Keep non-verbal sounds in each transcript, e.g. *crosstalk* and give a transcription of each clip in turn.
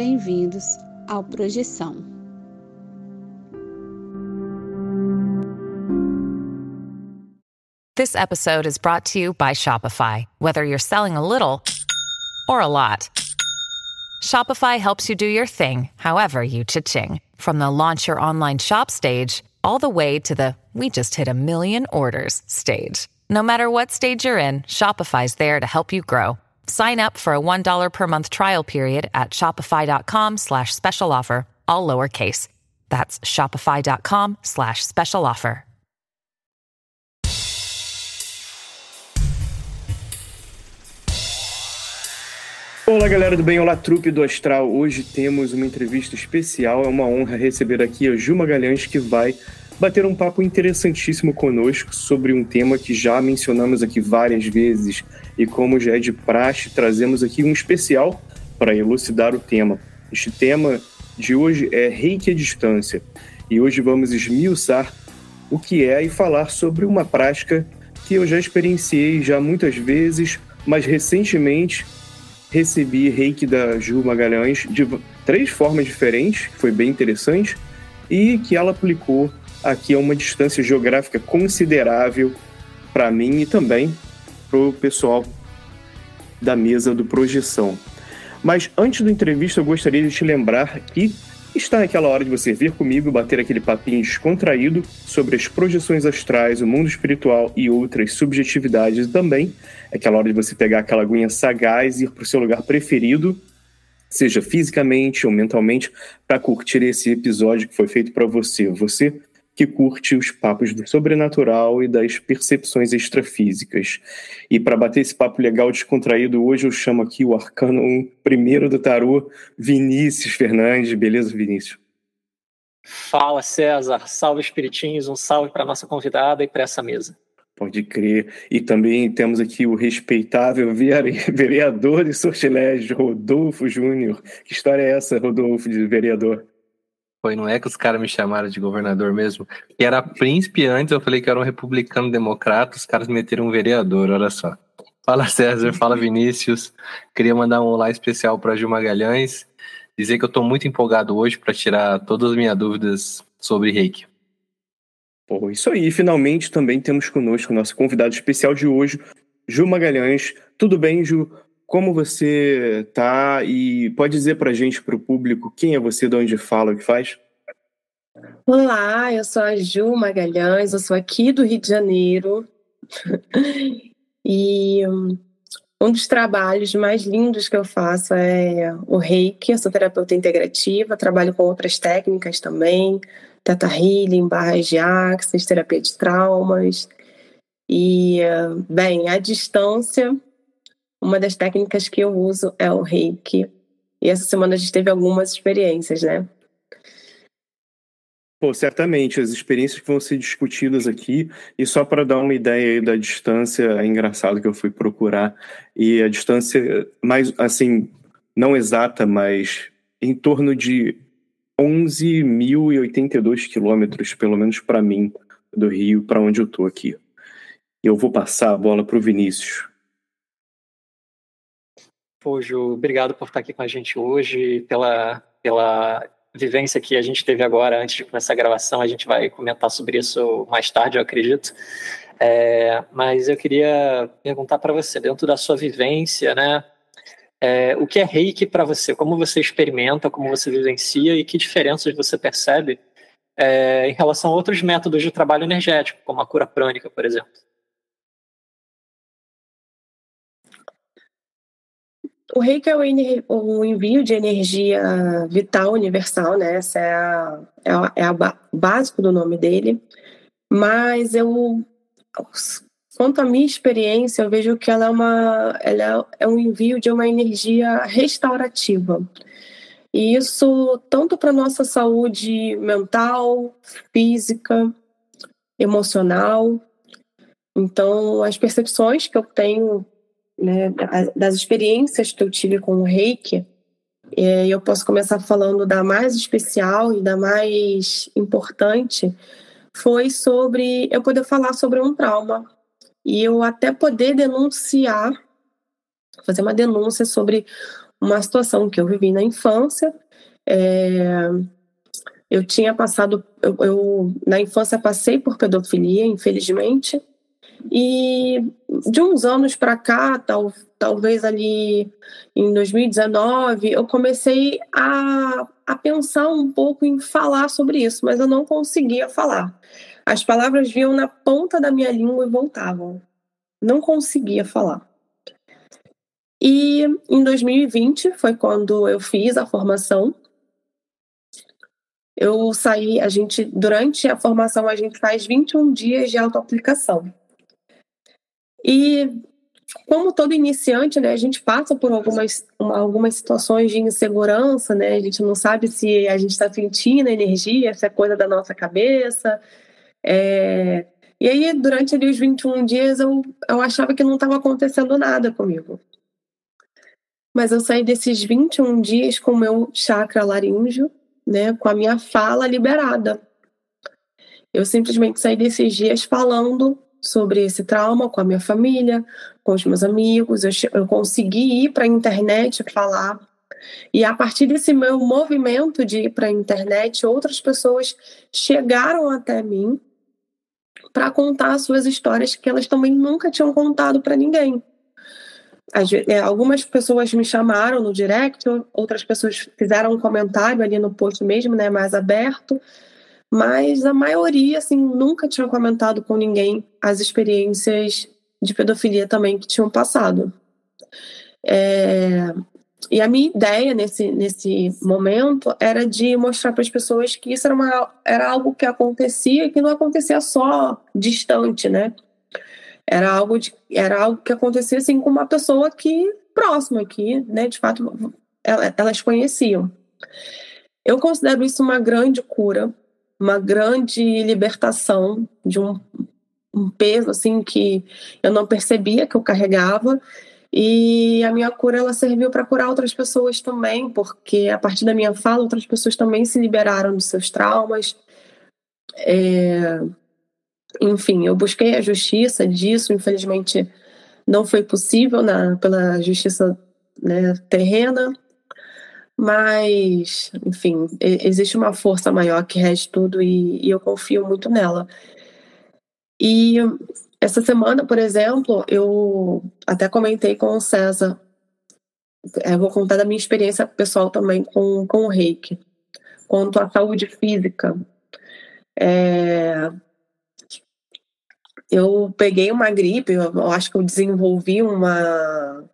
bem-vindos ao Projeção. This episode is brought to you by Shopify. Whether you're selling a little or a lot, Shopify helps you do your thing, however you cha-ching. From the launch your online shop stage, all the way to the we just hit a million orders stage. No matter what stage you're in, Shopify's there to help you grow. Sign up for a $1 per month trial period at shopify.com slash special offer, all lowercase. That's shopify.com slash special offer. Olá galera do bem, olá trupe do Astral. Hoje temos uma entrevista especial, é uma honra receber aqui a Ju Magalhães que vai bater um papo interessantíssimo conosco sobre um tema que já mencionamos aqui várias vezes e como já é de praxe, trazemos aqui um especial para elucidar o tema. Este tema de hoje é reiki à distância e hoje vamos esmiuçar o que é e falar sobre uma prática que eu já experienciei já muitas vezes, mas recentemente recebi reiki da Ju Magalhães de três formas diferentes, foi bem interessante, e que ela aplicou aqui a uma distância geográfica considerável para mim e também para o pessoal da mesa do Projeção. Mas antes da entrevista, eu gostaria de te lembrar que está naquela hora de você vir comigo bater aquele papinho descontraído sobre as projeções astrais, o mundo espiritual e outras subjetividades também. É aquela hora de você pegar aquela aguinha sagaz e ir para o seu lugar preferido, seja fisicamente ou mentalmente, para curtir esse episódio que foi feito para você. Você que curte os papos do sobrenatural e das percepções extrafísicas. E para bater esse papo legal descontraído, hoje eu chamo aqui o arcano primeiro do tarô, Vinícius Fernandes. Beleza, Vinícius? Fala, César. Salve, espiritinhos. Um salve para nossa convidada e para essa mesa. Pode crer. E também temos aqui o respeitável *laughs* vereador de sortilégio, Rodolfo Júnior. Que história é essa, Rodolfo, de vereador? Foi, não é que os caras me chamaram de governador mesmo. Que era príncipe antes, eu falei que era um republicano democrata, os caras meteram um vereador, olha só. Fala César, fala Vinícius. Queria mandar um olá especial para Gil Magalhães. Dizer que eu estou muito empolgado hoje para tirar todas as minhas dúvidas sobre reiki. Pô, isso aí. Finalmente também temos conosco o nosso convidado especial de hoje, Ju Magalhães. Tudo bem, Ju? Como você tá e pode dizer para a gente, para o público, quem é você, de onde fala, o que faz? Olá, eu sou a Ju Magalhães, eu sou aqui do Rio de Janeiro *laughs* e um dos trabalhos mais lindos que eu faço é o Reiki, eu sou terapeuta integrativa, trabalho com outras técnicas também, Teta Healing, barras de axis, terapia de traumas e, bem, à distância uma das técnicas que eu uso é o reiki. E essa semana a gente teve algumas experiências, né? Pô, certamente, as experiências que vão ser discutidas aqui, e só para dar uma ideia da distância, é engraçado que eu fui procurar, e a distância mais, assim, não exata, mas em torno de 11.082 quilômetros, pelo menos para mim, do Rio, para onde eu tô aqui. Eu vou passar a bola para o Vinícius. Pô, Ju, obrigado por estar aqui com a gente hoje, pela, pela vivência que a gente teve agora antes de começar a gravação. A gente vai comentar sobre isso mais tarde, eu acredito. É, mas eu queria perguntar para você, dentro da sua vivência, né? É, o que é reiki para você? Como você experimenta, como você vivencia e que diferenças você percebe é, em relação a outros métodos de trabalho energético, como a cura prânica, por exemplo? O reiki é o, envio de energia vital universal, né? Essa é a, é a, é a básico do nome dele. Mas eu, quanto à minha experiência, eu vejo que ela é uma, ela é um envio de uma energia restaurativa. E isso tanto para nossa saúde mental, física, emocional. Então, as percepções que eu tenho né, das experiências que eu tive com o reiki, é, eu posso começar falando da mais especial e da mais importante, foi sobre eu poder falar sobre um trauma e eu até poder denunciar, fazer uma denúncia sobre uma situação que eu vivi na infância. É, eu tinha passado, eu, eu, na infância passei por pedofilia, infelizmente, e de uns anos para cá, tal, talvez ali em 2019, eu comecei a, a pensar um pouco em falar sobre isso, mas eu não conseguia falar. As palavras vinham na ponta da minha língua e voltavam. Não conseguia falar. E em 2020 foi quando eu fiz a formação. Eu saí, a gente, durante a formação, a gente faz 21 dias de autoaplicação. E como todo iniciante, né, a gente passa por algumas, algumas situações de insegurança, né? A gente não sabe se a gente está sentindo energia, se é coisa da nossa cabeça. É... E aí, durante ali, os 21 dias, eu, eu achava que não estava acontecendo nada comigo. Mas eu saí desses 21 dias com o meu chakra laríngeo, né, com a minha fala liberada. Eu simplesmente saí desses dias falando sobre esse trauma com a minha família, com os meus amigos. Eu, eu consegui ir para a internet falar. E a partir desse meu movimento de ir para a internet, outras pessoas chegaram até mim para contar suas histórias que elas também nunca tinham contado para ninguém. É, algumas pessoas me chamaram no direct, outras pessoas fizeram um comentário ali no post mesmo, né, mais aberto, mas a maioria, assim, nunca tinha comentado com ninguém as experiências de pedofilia também que tinham passado. É... E a minha ideia nesse, nesse momento era de mostrar para as pessoas que isso era, uma, era algo que acontecia e que não acontecia só distante, né? Era algo, de, era algo que acontecia assim com uma pessoa que próxima, que, né, de fato, elas conheciam. Eu considero isso uma grande cura, uma grande libertação de um, um peso assim que eu não percebia que eu carregava. E a minha cura ela serviu para curar outras pessoas também, porque a partir da minha fala outras pessoas também se liberaram dos seus traumas. É... Enfim, eu busquei a justiça disso, infelizmente não foi possível na, pela justiça né, terrena, mas, enfim, existe uma força maior que rege tudo e, e eu confio muito nela. E essa semana, por exemplo, eu até comentei com o César, eu vou contar da minha experiência pessoal também com, com o reiki, quanto à saúde física. É, eu peguei uma gripe, eu acho que eu desenvolvi uma,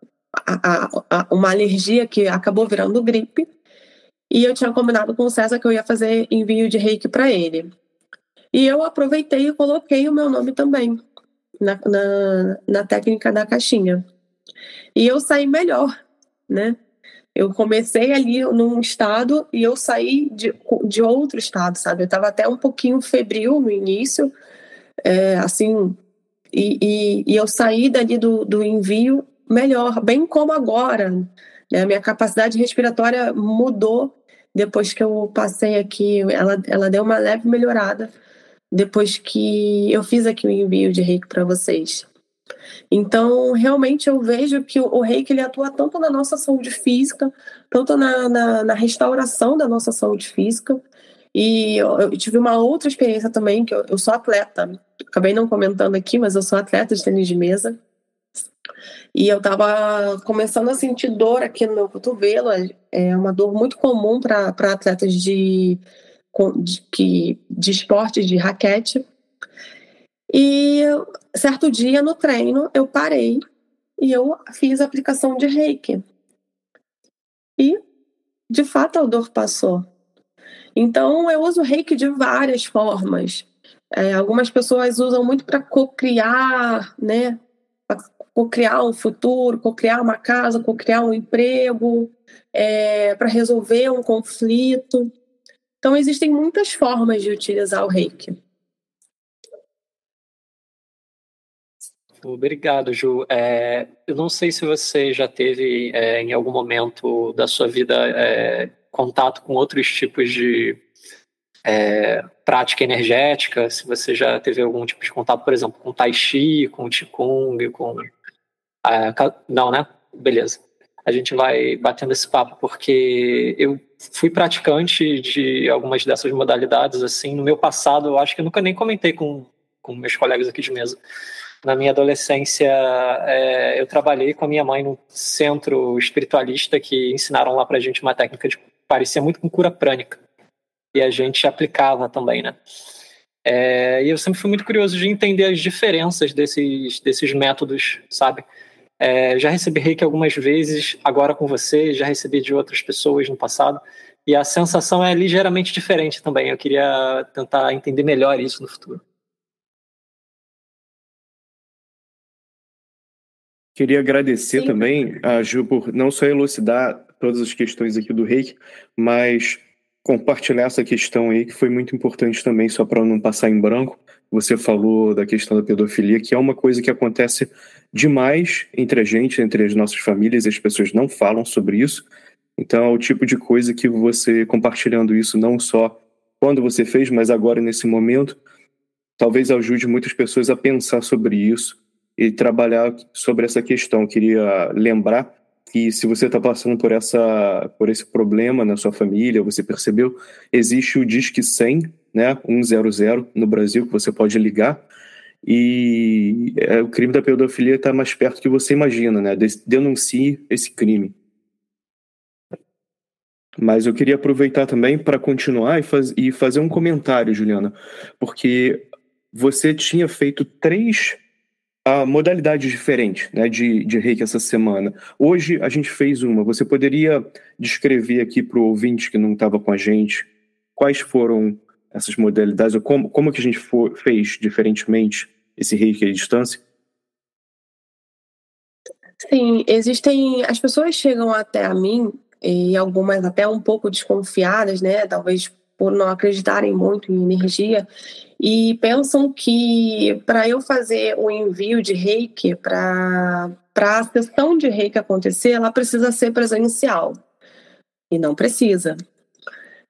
a, a, uma alergia que acabou virando gripe. E eu tinha combinado com o César que eu ia fazer envio de reiki para ele. E eu aproveitei e coloquei o meu nome também na, na, na técnica da caixinha. E eu saí melhor, né? Eu comecei ali num estado e eu saí de, de outro estado, sabe? Eu estava até um pouquinho febril no início, é, assim, e, e, e, eu saí dali do, do envio melhor, bem como agora. Né? Minha capacidade respiratória mudou depois que eu passei aqui, ela, ela deu uma leve melhorada depois que eu fiz aqui o envio de reiki para vocês. Então, realmente eu vejo que o reiki ele atua tanto na nossa saúde física, tanto na, na, na restauração da nossa saúde física. E eu, eu, tive uma outra experiência também, que eu, eu sou atleta. Acabei não comentando aqui, mas eu sou atleta de tênis de mesa. E eu estava começando a sentir dor aqui no meu cotovelo, é uma dor muito comum para atletas de, de, que, de esporte, de raquete. E certo dia no treino eu parei e eu fiz a aplicação de reiki. E de fato a dor passou. Então eu uso reiki de várias formas. É, algumas pessoas usam muito para co-criar, né? Co-criar um futuro, co-criar uma casa, co-criar um emprego, é, para resolver um conflito. Então, existem muitas formas de utilizar o reiki. Obrigado, Ju. É, eu não sei se você já teve, é, em algum momento da sua vida, é, contato com outros tipos de é, prática energética, se você já teve algum tipo de contato, por exemplo, com Tai Chi, com Qigong, com não, né? Beleza. a gente vai batendo esse papo, porque eu fui praticante de algumas dessas modalidades, assim, no meu passado, eu acho que eu nunca nem comentei com, com meus colegas aqui de mesa. Na minha adolescência, é, eu trabalhei com a minha mãe no centro espiritualista que ensinaram lá pra gente uma técnica de parecia muito com cura prânica. E a gente aplicava também, né? É, e eu sempre fui muito curioso de entender as diferenças desses, desses métodos, sabe? É, já recebi reiki algumas vezes, agora com você, já recebi de outras pessoas no passado, e a sensação é ligeiramente diferente também. Eu queria tentar entender melhor isso no futuro. Queria agradecer Sim. também a Ju por não só elucidar todas as questões aqui do reiki, mas compartilhar essa questão aí que foi muito importante também, só para não passar em branco. Você falou da questão da pedofilia, que é uma coisa que acontece demais entre a gente, entre as nossas famílias, e as pessoas não falam sobre isso. Então é o tipo de coisa que você compartilhando isso não só quando você fez, mas agora nesse momento, talvez ajude muitas pessoas a pensar sobre isso e trabalhar sobre essa questão. Eu queria lembrar que se você está passando por essa por esse problema na sua família, você percebeu, existe o Disque 100, né, 100 no Brasil que você pode ligar e é, o crime da pedofilia está mais perto que você imagina, né? Denuncie esse crime. Mas eu queria aproveitar também para continuar e, faz, e fazer um comentário, Juliana, porque você tinha feito três uh, modalidades diferentes né, de, de reiki essa semana. Hoje a gente fez uma. Você poderia descrever aqui para o ouvinte que não estava com a gente quais foram essas modalidades, ou como, como que a gente for, fez diferentemente esse reiki à distância? Sim, existem. As pessoas chegam até a mim, e algumas até um pouco desconfiadas, né? Talvez por não acreditarem muito em energia, e pensam que para eu fazer o envio de reiki, para a sessão de reiki acontecer, ela precisa ser presencial. E não precisa.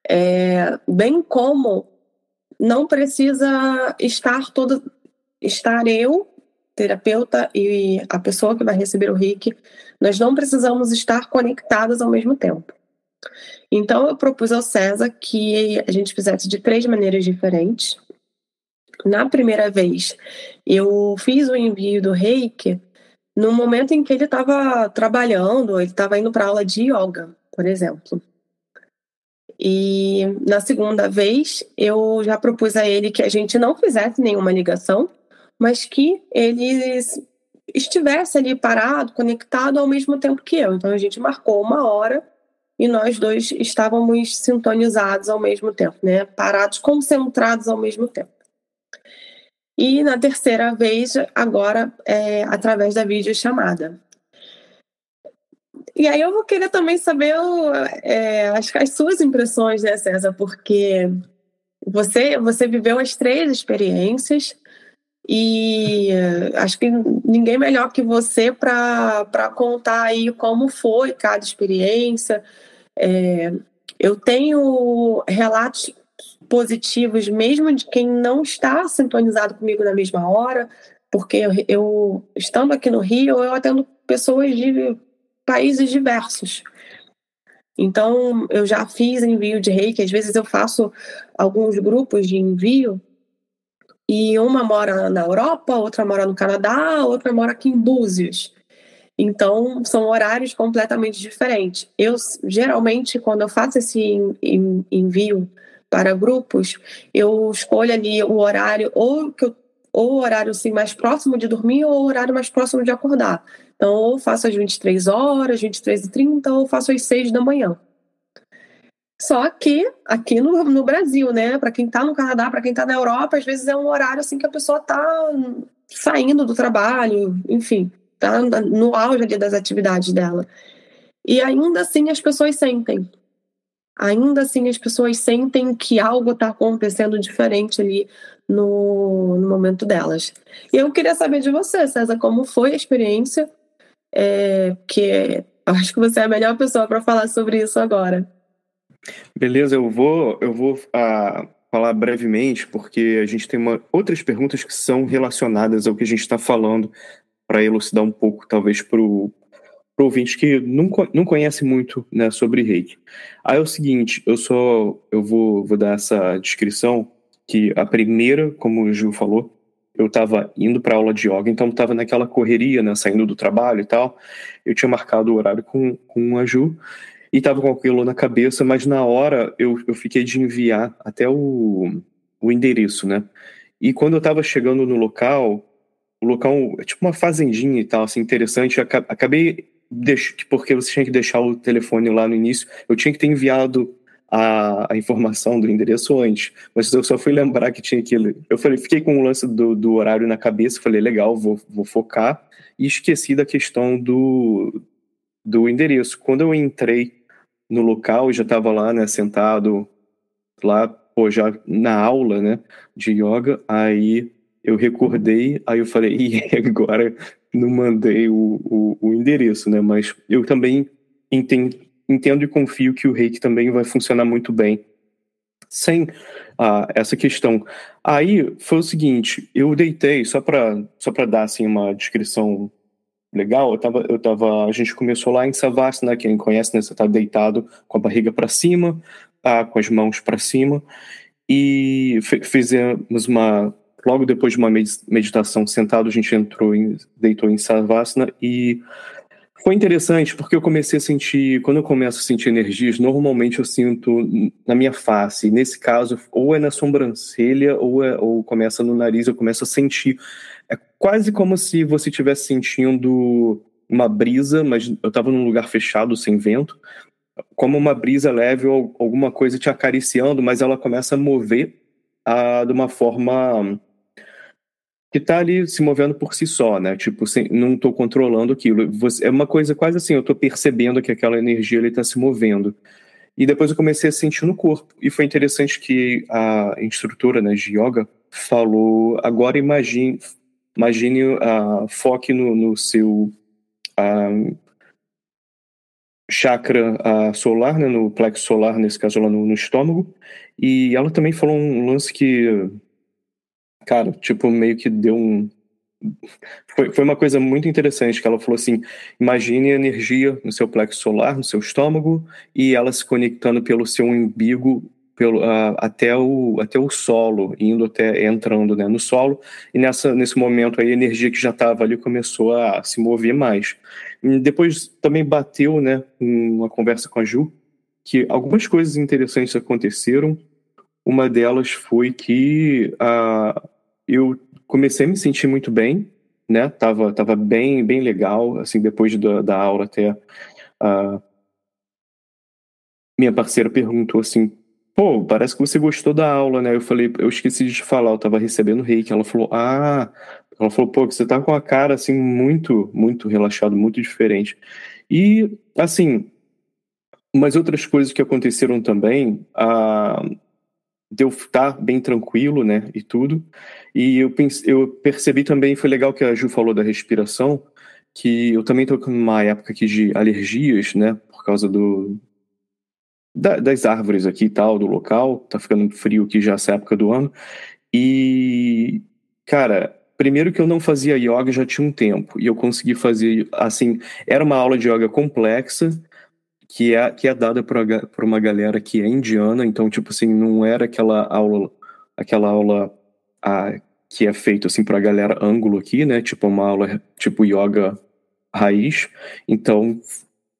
É, bem como não precisa estar todo estar eu, terapeuta e a pessoa que vai receber o reiki, nós não precisamos estar conectadas ao mesmo tempo. Então eu propus ao César que a gente fizesse de três maneiras diferentes. Na primeira vez, eu fiz o envio do reiki no momento em que ele estava trabalhando, ele estava indo para aula de yoga, por exemplo. E na segunda vez, eu já propus a ele que a gente não fizesse nenhuma ligação, mas que ele estivesse ali parado, conectado ao mesmo tempo que eu. Então a gente marcou uma hora e nós dois estávamos sintonizados ao mesmo tempo, né? Parados, concentrados ao mesmo tempo. E na terceira vez, agora, é, através da videochamada. E aí eu vou querer também saber é, as, as suas impressões, né, César? Porque você, você viveu as três experiências, e acho que ninguém melhor que você para contar aí como foi cada experiência. É, eu tenho relatos positivos mesmo de quem não está sintonizado comigo na mesma hora, porque eu, eu estando aqui no Rio, eu atendo pessoas de países diversos. Então, eu já fiz envio de reiki, às vezes eu faço alguns grupos de envio e uma mora na Europa, outra mora no Canadá, outra mora aqui em Búzios. Então, são horários completamente diferentes. Eu, geralmente, quando eu faço esse envio para grupos, eu escolho ali o horário, ou, que eu, ou o horário assim, mais próximo de dormir, ou o horário mais próximo de acordar. Então, ou faço às 23 horas, 23 e 30, ou faço às 6 da manhã. Só que aqui no, no Brasil, né? Para quem está no Canadá, para quem está na Europa, às vezes é um horário assim que a pessoa está saindo do trabalho, enfim, tá no auge ali das atividades dela. E ainda assim as pessoas sentem. Ainda assim as pessoas sentem que algo está acontecendo diferente ali no, no momento delas. E eu queria saber de você, César, como foi a experiência? É, que acho que você é a melhor pessoa para falar sobre isso agora. Beleza, eu vou, eu vou uh, falar brevemente, porque a gente tem uma, outras perguntas que são relacionadas ao que a gente está falando, para elucidar um pouco, talvez, para o para ouvintes que não, não conhece muito né, sobre reiki. Aí é o seguinte, eu só eu vou, vou dar essa descrição que a primeira, como o Gil falou, eu estava indo para aula de yoga, então estava naquela correria, né, saindo do trabalho e tal. Eu tinha marcado o horário com, com a Ju e estava com aquilo na cabeça, mas na hora eu, eu fiquei de enviar até o, o endereço, né? E quando eu estava chegando no local, o local é tipo uma fazendinha e tal, assim, interessante, acabei porque você tinha que deixar o telefone lá no início, eu tinha que ter enviado a, a, informação do endereço antes, mas eu só fui lembrar que tinha aquilo. Eu falei, fiquei com o lance do, do horário na cabeça, falei, legal, vou, vou focar, e esqueci da questão do, do endereço. Quando eu entrei no local, já estava lá, né, sentado lá, pô, já na aula, né, de yoga, aí eu recordei, aí eu falei, *laughs* e agora não mandei o, o, o endereço, né? Mas eu também entendo, entendo e confio que o reiki também vai funcionar muito bem sem ah, essa questão. Aí foi o seguinte, eu deitei, só para só dar assim, uma descrição legal, eu tava, eu tava, a gente começou lá em Savasana, quem conhece, né, você tá deitado com a barriga para cima, ah, com as mãos para cima, e fizemos uma logo depois de uma meditação sentado, a gente entrou em, deitou em Savasana e foi interessante porque eu comecei a sentir, quando eu começo a sentir energias, normalmente eu sinto na minha face. Nesse caso, ou é na sobrancelha ou, é, ou começa no nariz, eu começo a sentir. É quase como se você estivesse sentindo uma brisa, mas eu estava num lugar fechado, sem vento, como uma brisa leve ou alguma coisa te acariciando, mas ela começa a mover ah, de uma forma que está ali se movendo por si só, né? Tipo, sem, não estou controlando aquilo. Você, é uma coisa quase assim, eu estou percebendo que aquela energia está se movendo. E depois eu comecei a sentir no corpo. E foi interessante que a instrutora né, de yoga falou: agora imagine, imagine uh, foque no, no seu uh, chakra uh, solar, né, no plexo solar, nesse caso lá no, no estômago. E ela também falou um lance que cara, tipo, meio que deu um. Foi, foi uma coisa muito interessante que ela falou assim: imagine energia no seu plexo solar, no seu estômago, e ela se conectando pelo seu umbigo pelo, uh, até, o, até o solo, indo até entrando né, no solo, e nessa, nesse momento aí, a energia que já estava ali começou a se mover mais. E depois também bateu né, uma conversa com a Ju, que algumas coisas interessantes aconteceram. Uma delas foi que a, eu comecei a me sentir muito bem, né? Tava, tava bem, bem legal, assim, depois da, da aula até a minha parceira perguntou assim, pô, parece que você gostou da aula, né? Eu falei, eu esqueci de te falar, eu tava recebendo reiki. Ela falou, ah, ela falou, pô, você tá com a cara, assim, muito, muito relaxado, muito diferente. E, assim, umas outras coisas que aconteceram também, a, de estar bem tranquilo, né, e tudo. E eu, pense, eu percebi também, foi legal que a Ju falou da respiração, que eu também estou numa época aqui de alergias, né, por causa do da, das árvores aqui e tal, do local, tá ficando frio aqui já essa época do ano. E, cara, primeiro que eu não fazia yoga já tinha um tempo, e eu consegui fazer, assim, era uma aula de yoga complexa, que é, que é dada por, uma galera que é indiana, então, tipo assim, não era aquela aula, aquela aula a, que é feita assim a galera ângulo aqui, né? Tipo uma aula tipo yoga raiz. Então,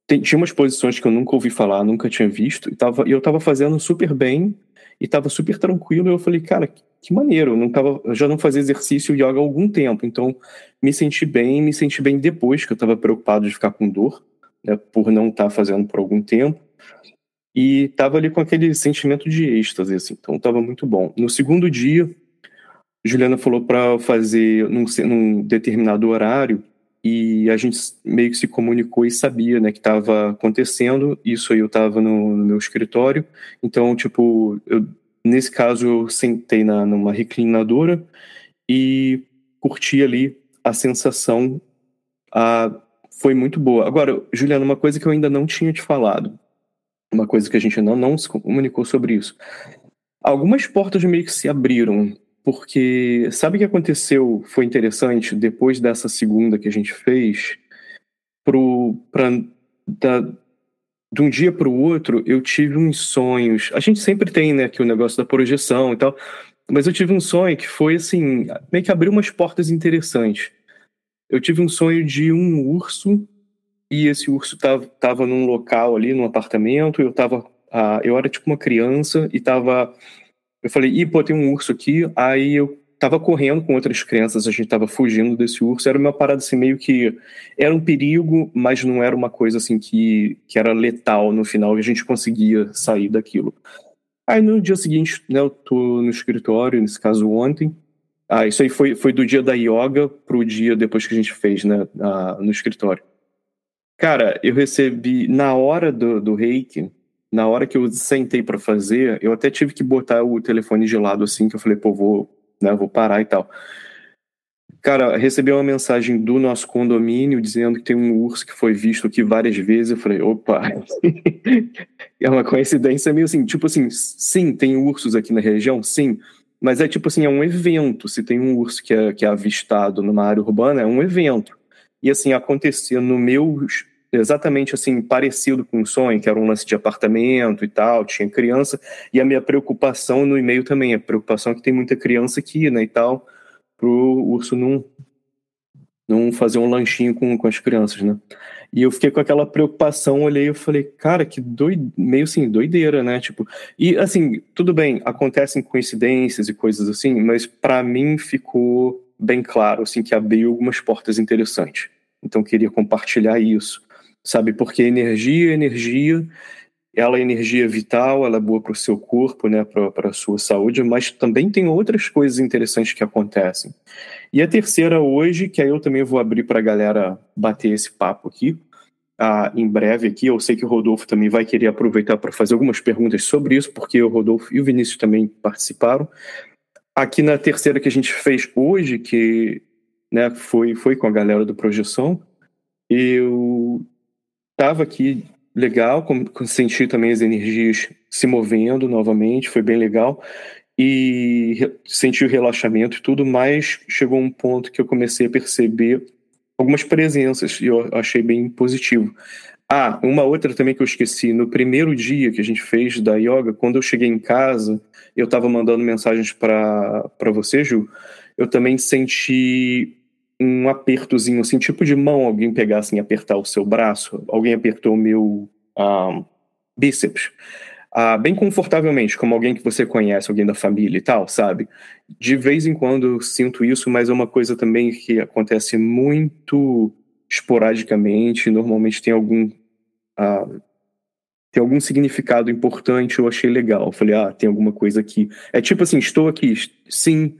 tem, tinha umas posições que eu nunca ouvi falar, nunca tinha visto, e tava, eu tava fazendo super bem e tava super tranquilo. E eu falei, cara, que maneiro, eu, não tava, eu já não fazia exercício yoga há algum tempo, então me senti bem, me senti bem depois, que eu tava preocupado de ficar com dor né, por não estar tá fazendo por algum tempo. E estava ali com aquele sentimento de êxtase, assim, então estava muito bom. No segundo dia, Juliana falou para fazer num, num, determinado horário e a gente meio que se comunicou e sabia, né, que estava acontecendo. Isso aí eu estava no, no, meu escritório, então tipo, eu, nesse caso eu sentei na, numa reclinadora e curti ali a sensação a foi muito boa. Agora, Juliana, uma coisa que eu ainda não tinha te falado, uma coisa que a gente ainda não se comunicou sobre isso. Algumas portas meio que se abriram, porque sabe o que aconteceu? Foi interessante depois dessa segunda que a gente fez. pro, pra, da, de um dia para o outro, eu tive uns sonhos. A gente sempre tem, né, aqui o negócio da projeção e tal, mas eu tive um sonho que foi assim, meio que abriu umas portas interessantes. Eu tive um sonho de um urso e esse urso tava, tava num local ali, num apartamento, eu tava, ah, eu era tipo uma criança e tava, eu falei, ih, pô, tem um urso aqui, aí eu tava correndo com outras crianças, a gente tava fugindo desse urso, era uma parada assim meio que era um perigo, mas não era uma coisa assim que, que era letal no final, e a gente conseguia sair daquilo. Aí no dia seguinte, né, eu tô no escritório, nesse caso ontem, ah, isso aí foi, foi do dia da yoga pro dia depois que a gente fez, né, no escritório. Cara, eu recebi na hora do, do reiki, na hora que eu sentei para fazer, eu até tive que botar o telefone de lado assim, que eu falei, pô, vou né? Vou parar e tal. Cara, recebi uma mensagem do nosso condomínio dizendo que tem um urso que foi visto aqui várias vezes. Eu falei, opa, *laughs* é uma coincidência meio assim, tipo assim, sim, tem ursos aqui na região, sim, mas é tipo assim, é um evento. Se tem um urso que é, que é avistado numa área urbana, é um evento. E assim, acontecia no meu exatamente assim, parecido com um sonho, que era um lance de apartamento e tal, tinha criança, e a minha preocupação no e-mail também, a preocupação é que tem muita criança aqui, né, e tal, pro urso não, não fazer um lanchinho com, com as crianças, né. E eu fiquei com aquela preocupação, olhei e falei, cara, que doido, meio assim, doideira, né, tipo, e assim, tudo bem, acontecem coincidências e coisas assim, mas para mim ficou bem claro, assim, que abriu algumas portas interessantes. Então queria compartilhar isso sabe? Porque energia é energia, ela é energia vital, ela é boa para o seu corpo, né, para a sua saúde, mas também tem outras coisas interessantes que acontecem. E a terceira hoje, que aí eu também vou abrir para a galera bater esse papo aqui, ah, em breve aqui, eu sei que o Rodolfo também vai querer aproveitar para fazer algumas perguntas sobre isso, porque o Rodolfo e o Vinícius também participaram. Aqui na terceira que a gente fez hoje, que né, foi, foi com a galera do Projeção, eu estava aqui legal, senti também as energias se movendo novamente, foi bem legal. E senti o relaxamento e tudo, mas chegou um ponto que eu comecei a perceber algumas presenças e eu achei bem positivo. Ah, uma outra também que eu esqueci. No primeiro dia que a gente fez da yoga, quando eu cheguei em casa, eu estava mandando mensagens para você, Ju. Eu também senti um apertozinho, assim, tipo de mão, alguém pegar assim, apertar o seu braço, alguém apertou o meu um, ah, bíceps, uh, bem confortavelmente, como alguém que você conhece, alguém da família e tal, sabe? De vez em quando eu sinto isso, mas é uma coisa também que acontece muito esporadicamente, normalmente tem algum uh, tem algum significado importante, eu achei legal. Eu falei, ah, tem alguma coisa aqui. É tipo assim, estou aqui, sim,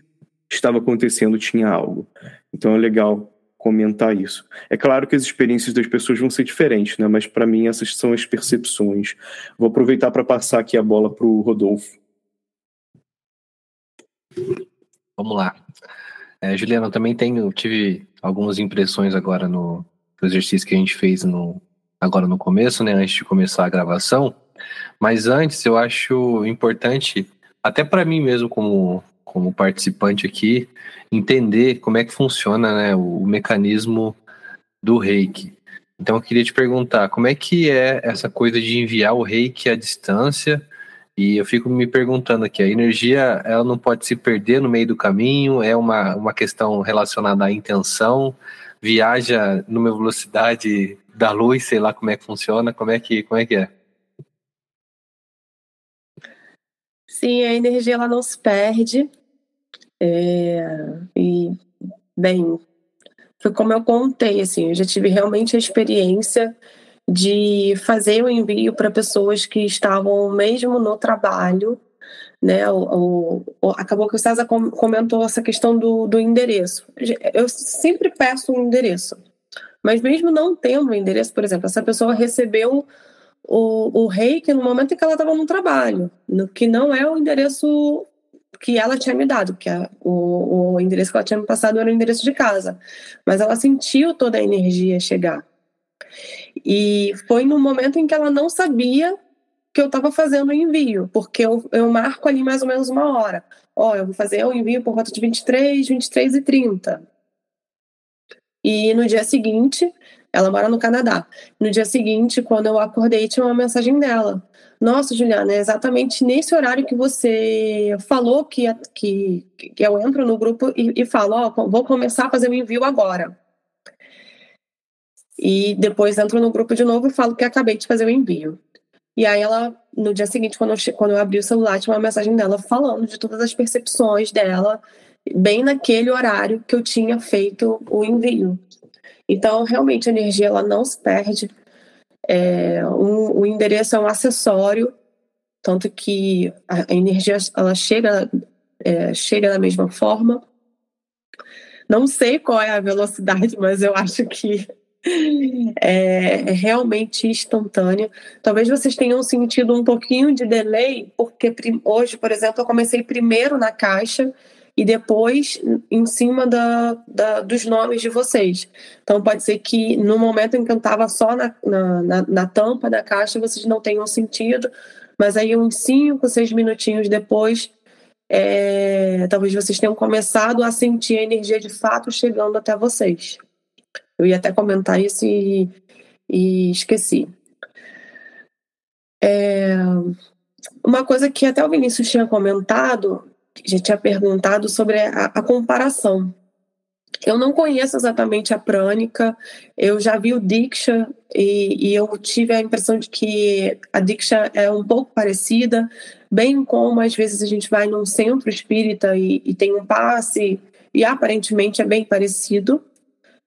estava acontecendo, tinha algo. Então é legal comentar isso. É claro que as experiências das pessoas vão ser diferentes, né? Mas para mim essas são as percepções. Vou aproveitar para passar aqui a bola para o Rodolfo. Vamos lá. É, Juliana, também tenho, tive algumas impressões agora no, no exercício que a gente fez no, agora no começo, né? Antes de começar a gravação. Mas antes, eu acho importante, até para mim mesmo como como participante aqui, entender como é que funciona né, o, o mecanismo do reiki. Então eu queria te perguntar, como é que é essa coisa de enviar o reiki à distância? E eu fico me perguntando aqui, a energia ela não pode se perder no meio do caminho? É uma, uma questão relacionada à intenção? Viaja numa velocidade da luz, sei lá como é que funciona, como é que, como é, que é? Sim, a energia ela não se perde. É, e, bem, foi como eu contei, assim, eu já tive realmente a experiência de fazer o envio para pessoas que estavam mesmo no trabalho, né? O, o, acabou que o César comentou essa questão do, do endereço. Eu sempre peço um endereço, mas mesmo não tendo o endereço, por exemplo, essa pessoa recebeu o, o reiki no momento em que ela estava no trabalho, no, que não é o endereço que ela tinha me dado, porque a, o, o endereço que ela tinha me passado era o endereço de casa. Mas ela sentiu toda a energia chegar. E foi no momento em que ela não sabia que eu estava fazendo o envio, porque eu, eu marco ali mais ou menos uma hora. Ó, eu vou fazer o envio por volta de 23, 23 e 30. E no dia seguinte, Ela mora no Canadá. No dia seguinte, quando eu acordei, tinha uma mensagem dela. Nossa, Juliana, é exatamente nesse horário que você falou que, que, que eu entro no grupo e, e falo, ó, vou começar a fazer o envio agora. E depois entro no grupo de novo e falo que acabei de fazer o envio. E aí ela, no dia seguinte, quando eu, quando eu abri o celular, tinha uma mensagem dela falando de todas as percepções dela, bem naquele horário que eu tinha feito o envio. Então, realmente, a energia ela não se perde. É, um, o endereço é um acessório, tanto que a, a energia ela chega, é, chega da mesma forma. Não sei qual é a velocidade, *laughs* mas eu acho que é, é realmente instantânea. Talvez vocês tenham sentido um pouquinho de delay, porque hoje, por exemplo, eu comecei primeiro na caixa e depois em cima da, da, dos nomes de vocês. Então pode ser que no momento em que eu estava só na, na, na, tampa da caixa vocês não tenham sentido, mas aí uns 5, 6 minutinhos depois, é, talvez vocês tenham começado a sentir a energia de fato chegando até vocês. Eu ia até comentar isso e, e esqueci. É, uma coisa que até o Vinícius tinha comentado já tinha perguntado sobre a, a comparação. Eu não conheço exatamente a prânica, eu já vi o Diksha e, e, eu tive a impressão de que a Diksha é um pouco parecida, bem como às vezes a gente vai num centro espírita e, e tem um passe e aparentemente é bem parecido,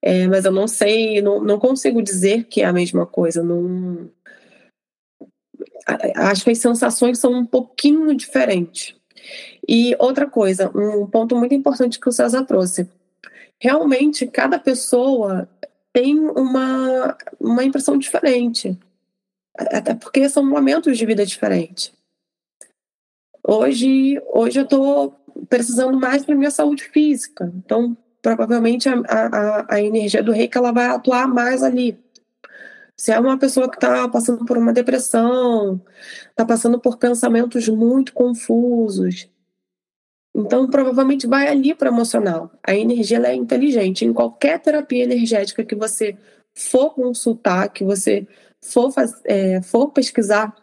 é, mas eu não sei, não, não consigo dizer que é a mesma coisa. Não... Acho que as sensações são um pouquinho diferentes. E outra coisa, um ponto muito importante que o César trouxe. Realmente, cada pessoa tem uma, uma impressão diferente. Até porque são momentos de vida diferentes. Hoje, hoje eu estou precisando mais para minha saúde física. Então, provavelmente a, a, a energia do reiki ela vai atuar mais ali. Se é uma pessoa que está passando por uma depressão, está passando por pensamentos muito confusos, então, provavelmente vai ali para emocional. A energia é inteligente. Em qualquer terapia energética que você for consultar, que você for, é, for pesquisar,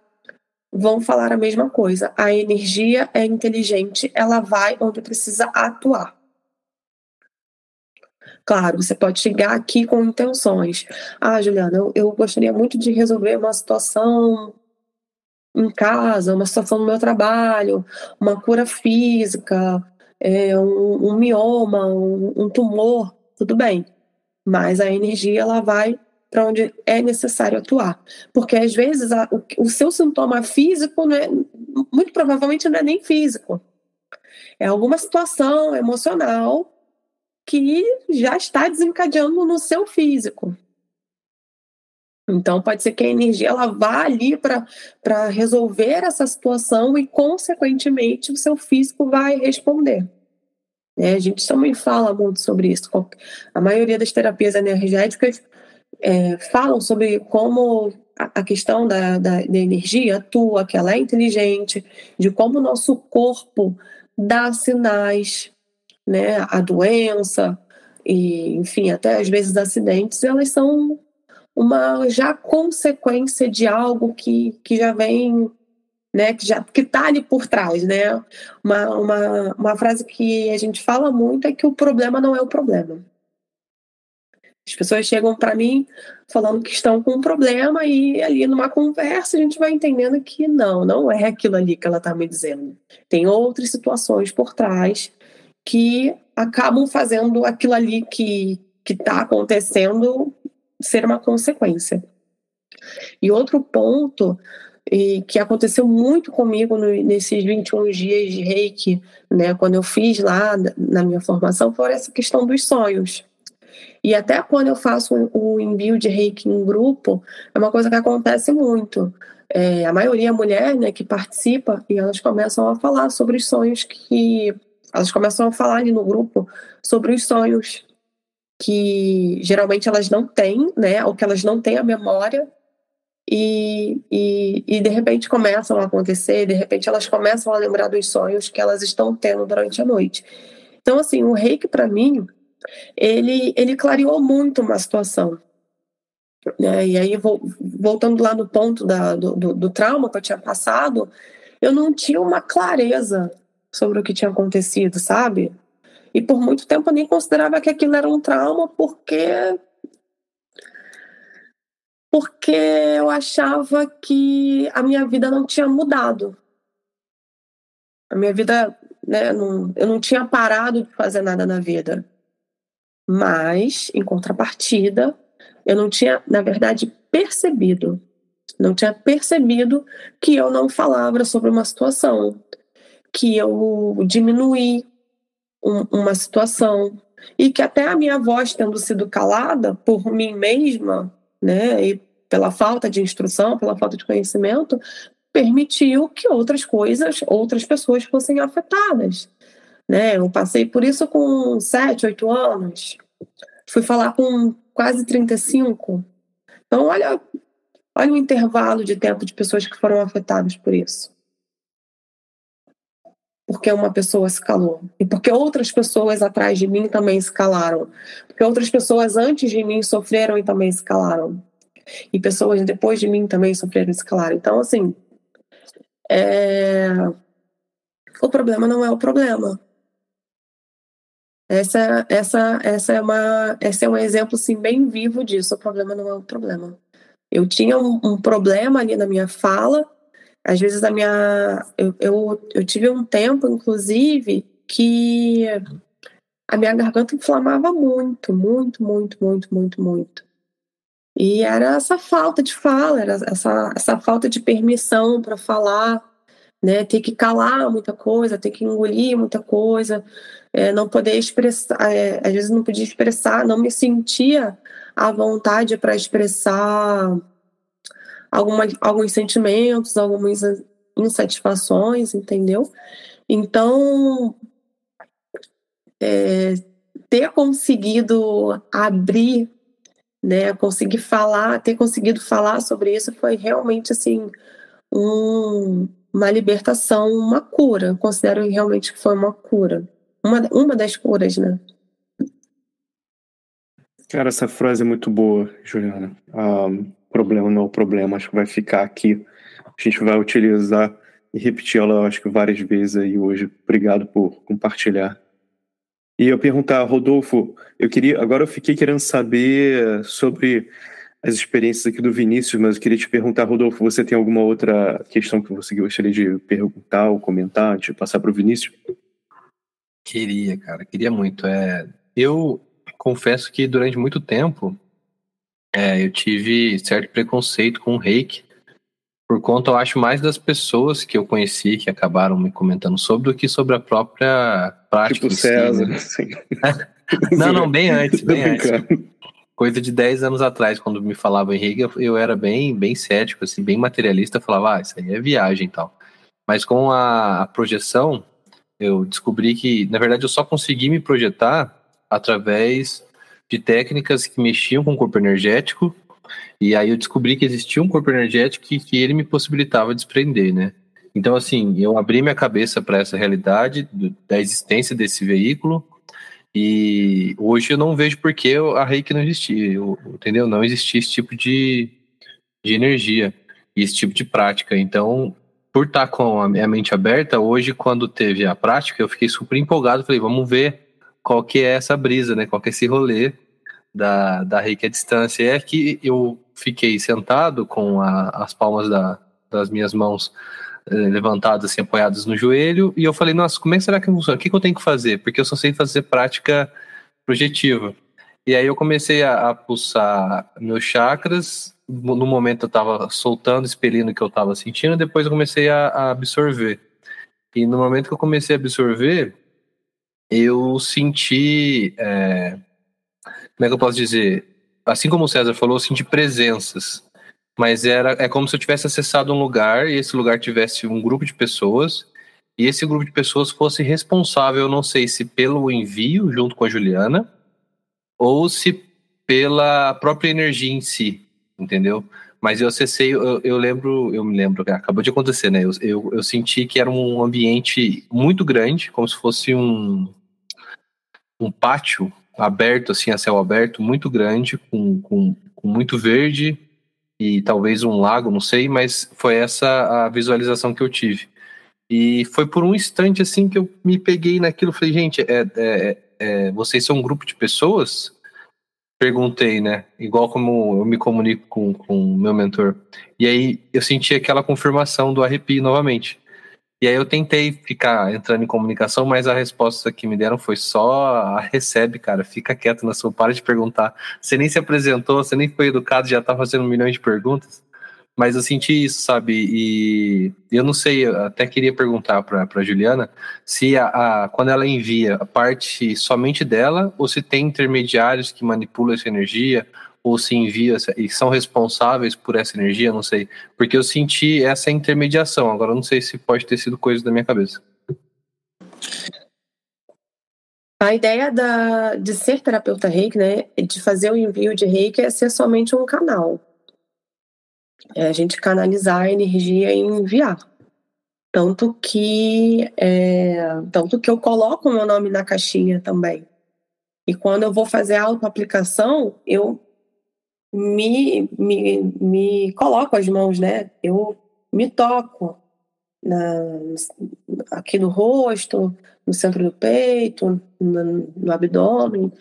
vão falar a mesma coisa. A energia é inteligente, ela vai onde precisa atuar. Claro, você pode chegar aqui com intenções. Ah, Juliana, eu, eu gostaria muito de resolver uma situação em casa, uma situação no meu trabalho, uma cura física, é, um, um, mioma, um, um, tumor, tudo bem. Mas a energia ela vai para onde é necessário atuar. Porque às vezes a, o, o, seu sintoma físico, né, muito provavelmente não é nem físico. É alguma situação emocional que já está desencadeando no seu físico. Então, pode ser que a energia ela vá ali para resolver essa situação e, consequentemente, o seu físico vai responder. É, a gente também fala muito sobre isso. A maioria das terapias energéticas é, falam sobre como a questão da, da, da, energia atua, que ela é inteligente, de como o nosso corpo dá sinais, né? A doença, e, enfim, até às vezes acidentes, elas são uma já consequência de algo que, que já vem, né, que já que está ali por trás, né? Uma, uma, uma frase que a gente fala muito é que o problema não é o problema. As pessoas chegam para mim falando que estão com um problema e ali numa conversa a gente vai entendendo que não, não é aquilo ali que ela está me dizendo. Tem outras situações por trás que acabam fazendo aquilo ali que que está acontecendo ser uma consequência. E outro ponto e que aconteceu muito comigo no, nesses 21 dias de reiki, né, quando eu fiz lá na minha formação, foi essa questão dos sonhos. E até quando eu faço o envio de reiki em grupo, é uma coisa que acontece muito. É, a maioria é mulher né, que participa e elas começam a falar sobre os sonhos que. Elas começam a falar ali no grupo sobre os sonhos que geralmente elas não têm, né? Ou que elas não têm a memória e, e, e, de repente começam a acontecer, de repente elas começam a lembrar dos sonhos que elas estão tendo durante a noite. Então, assim, o reiki para mim, ele, ele clareou muito uma situação. Né? E aí, voltando lá no ponto da, do, do, do trauma que eu tinha passado, eu não tinha uma clareza sobre o que tinha acontecido, sabe? E por muito tempo eu nem considerava que aquilo era um trauma, porque porque eu achava que a minha vida não tinha mudado. A minha vida, né, não, eu não tinha parado de fazer nada na vida. Mas, em contrapartida, eu não tinha, na verdade, percebido. Não tinha percebido que eu não falava sobre uma situação, que eu diminuí um, uma situação e que até a minha voz tendo sido calada por mim mesma, né, e pela falta de instrução, pela falta de conhecimento, permitiu que outras coisas, outras pessoas fossem afetadas. Né? Eu passei por isso com 7, 8 anos. Fui falar com quase 35. Então, olha, olha o intervalo de tempo de pessoas que foram afetadas por isso. Porque uma pessoa se calou. E porque outras pessoas atrás de mim também se calaram. Porque outras pessoas antes de mim sofreram e também se calaram. E pessoas depois de mim também sofreram e se calaram. Então, assim, é... o problema não é o problema. Essa, essa, essa é uma, esse é um exemplo assim bem vivo disso. O problema não é o problema. Eu tinha um, um problema ali na minha fala. Às vezes a minha, eu, eu, eu tive um tempo, inclusive, que a minha garganta inflamava muito, muito, muito, muito, muito, muito. E era essa falta de fala, era essa, essa falta de permissão para falar, né? Ter que calar muita coisa, ter que engolir muita coisa, é, não poder expressar, é, às vezes não podia expressar, não me sentia à vontade para expressar alguma, alguns sentimentos, algumas insatisfações, entendeu? Então, é, ter conseguido abrir né? Conseguir falar, ter conseguido falar sobre isso foi realmente assim um, uma libertação, uma cura. Considero realmente que foi uma cura, uma, uma das curas, né? Cara, essa frase é muito boa, Juliana. Um, problema não é o problema, acho que vai ficar aqui. A gente vai utilizar e repetir ela, acho que várias vezes aí hoje. Obrigado por compartilhar. E eu perguntar, Rodolfo, eu queria, agora eu fiquei querendo saber sobre as experiências aqui do Vinícius, mas eu queria te perguntar, Rodolfo, você tem alguma outra questão que você gostaria de perguntar ou comentar, de passar para o Vinícius? Queria, cara, queria muito. É, eu confesso que durante muito tempo é, eu tive certo preconceito com o reiki, por conta, eu acho, mais das pessoas que eu conheci que acabaram me comentando sobre do que sobre a própria prática. Tipo César, si, né? *laughs* não, não, bem antes, bem antes. Coisa de 10 anos atrás, quando me falava Henrique, eu, eu era bem, bem cético, assim, bem materialista, falava, ah, isso aí é viagem e tal. Mas com a, a projeção, eu descobri que, na verdade, eu só consegui me projetar através de técnicas que mexiam com o corpo energético e aí eu descobri que existia um corpo energético que, que ele me possibilitava desprender, né? Então, assim, eu abri minha cabeça para essa realidade do, da existência desse veículo e hoje eu não vejo por que a reiki não existia, eu, entendeu? Não existia esse tipo de, de energia e esse tipo de prática. Então, por estar com a minha mente aberta, hoje, quando teve a prática, eu fiquei super empolgado. Falei, vamos ver qual que é essa brisa, né? Qual que é esse rolê da, da reiki à distância. É que eu fiquei sentado com a, as palmas da, das minhas mãos eh, levantadas, assim, apoiadas no joelho, e eu falei, nossa, como é que será que funciona? O que, que eu tenho que fazer? Porque eu só sei fazer prática projetiva. E aí eu comecei a, a pulsar meus chakras, no momento eu estava soltando, expelindo o que eu estava sentindo, depois eu comecei a, a absorver. E no momento que eu comecei a absorver, eu senti. É, como é que eu posso dizer? Assim como o César falou, eu senti presenças. Mas era, é como se eu tivesse acessado um lugar e esse lugar tivesse um grupo de pessoas e esse grupo de pessoas fosse responsável, não sei se pelo envio junto com a Juliana ou se pela própria energia em si, entendeu? Mas eu acessei, eu, eu lembro, eu me lembro, acabou de acontecer, né? Eu, eu, eu, senti que era um ambiente muito grande, como se fosse um, um pátio aberto, assim, a céu aberto, muito grande, com, com, com muito verde e talvez um lago, não sei, mas foi essa a visualização que eu tive. E foi por um instante assim que eu me peguei naquilo. Falei, gente, é, é, é, vocês são um grupo de pessoas? Perguntei, né? Igual como eu me comunico com o meu mentor. E aí eu senti aquela confirmação do arrepio novamente. E aí eu tentei ficar entrando em comunicação, mas a resposta que me deram foi só recebe, cara, fica quieto na sua, para de perguntar. Você nem se apresentou, você nem foi educado, já tá fazendo milhões de perguntas. Mas eu senti isso, sabe? E eu não sei, eu até queria perguntar para Juliana se a, a, quando ela envia a parte somente dela ou se tem intermediários que manipulam essa energia ou se envia e são responsáveis por essa energia, não sei. Porque eu senti essa intermediação, agora não sei se pode ter sido coisa da minha cabeça. A ideia da, de ser terapeuta reiki, né, de fazer o envio de reiki é ser somente um canal. É a gente canalizar a energia e enviar. Tanto que, é, tanto que eu coloco o meu nome na caixinha também. E quando eu vou fazer a auto-aplicação, eu me, me, me coloco as mãos, né? Eu me toco na, aqui no rosto, no centro do peito, no, no abdômen.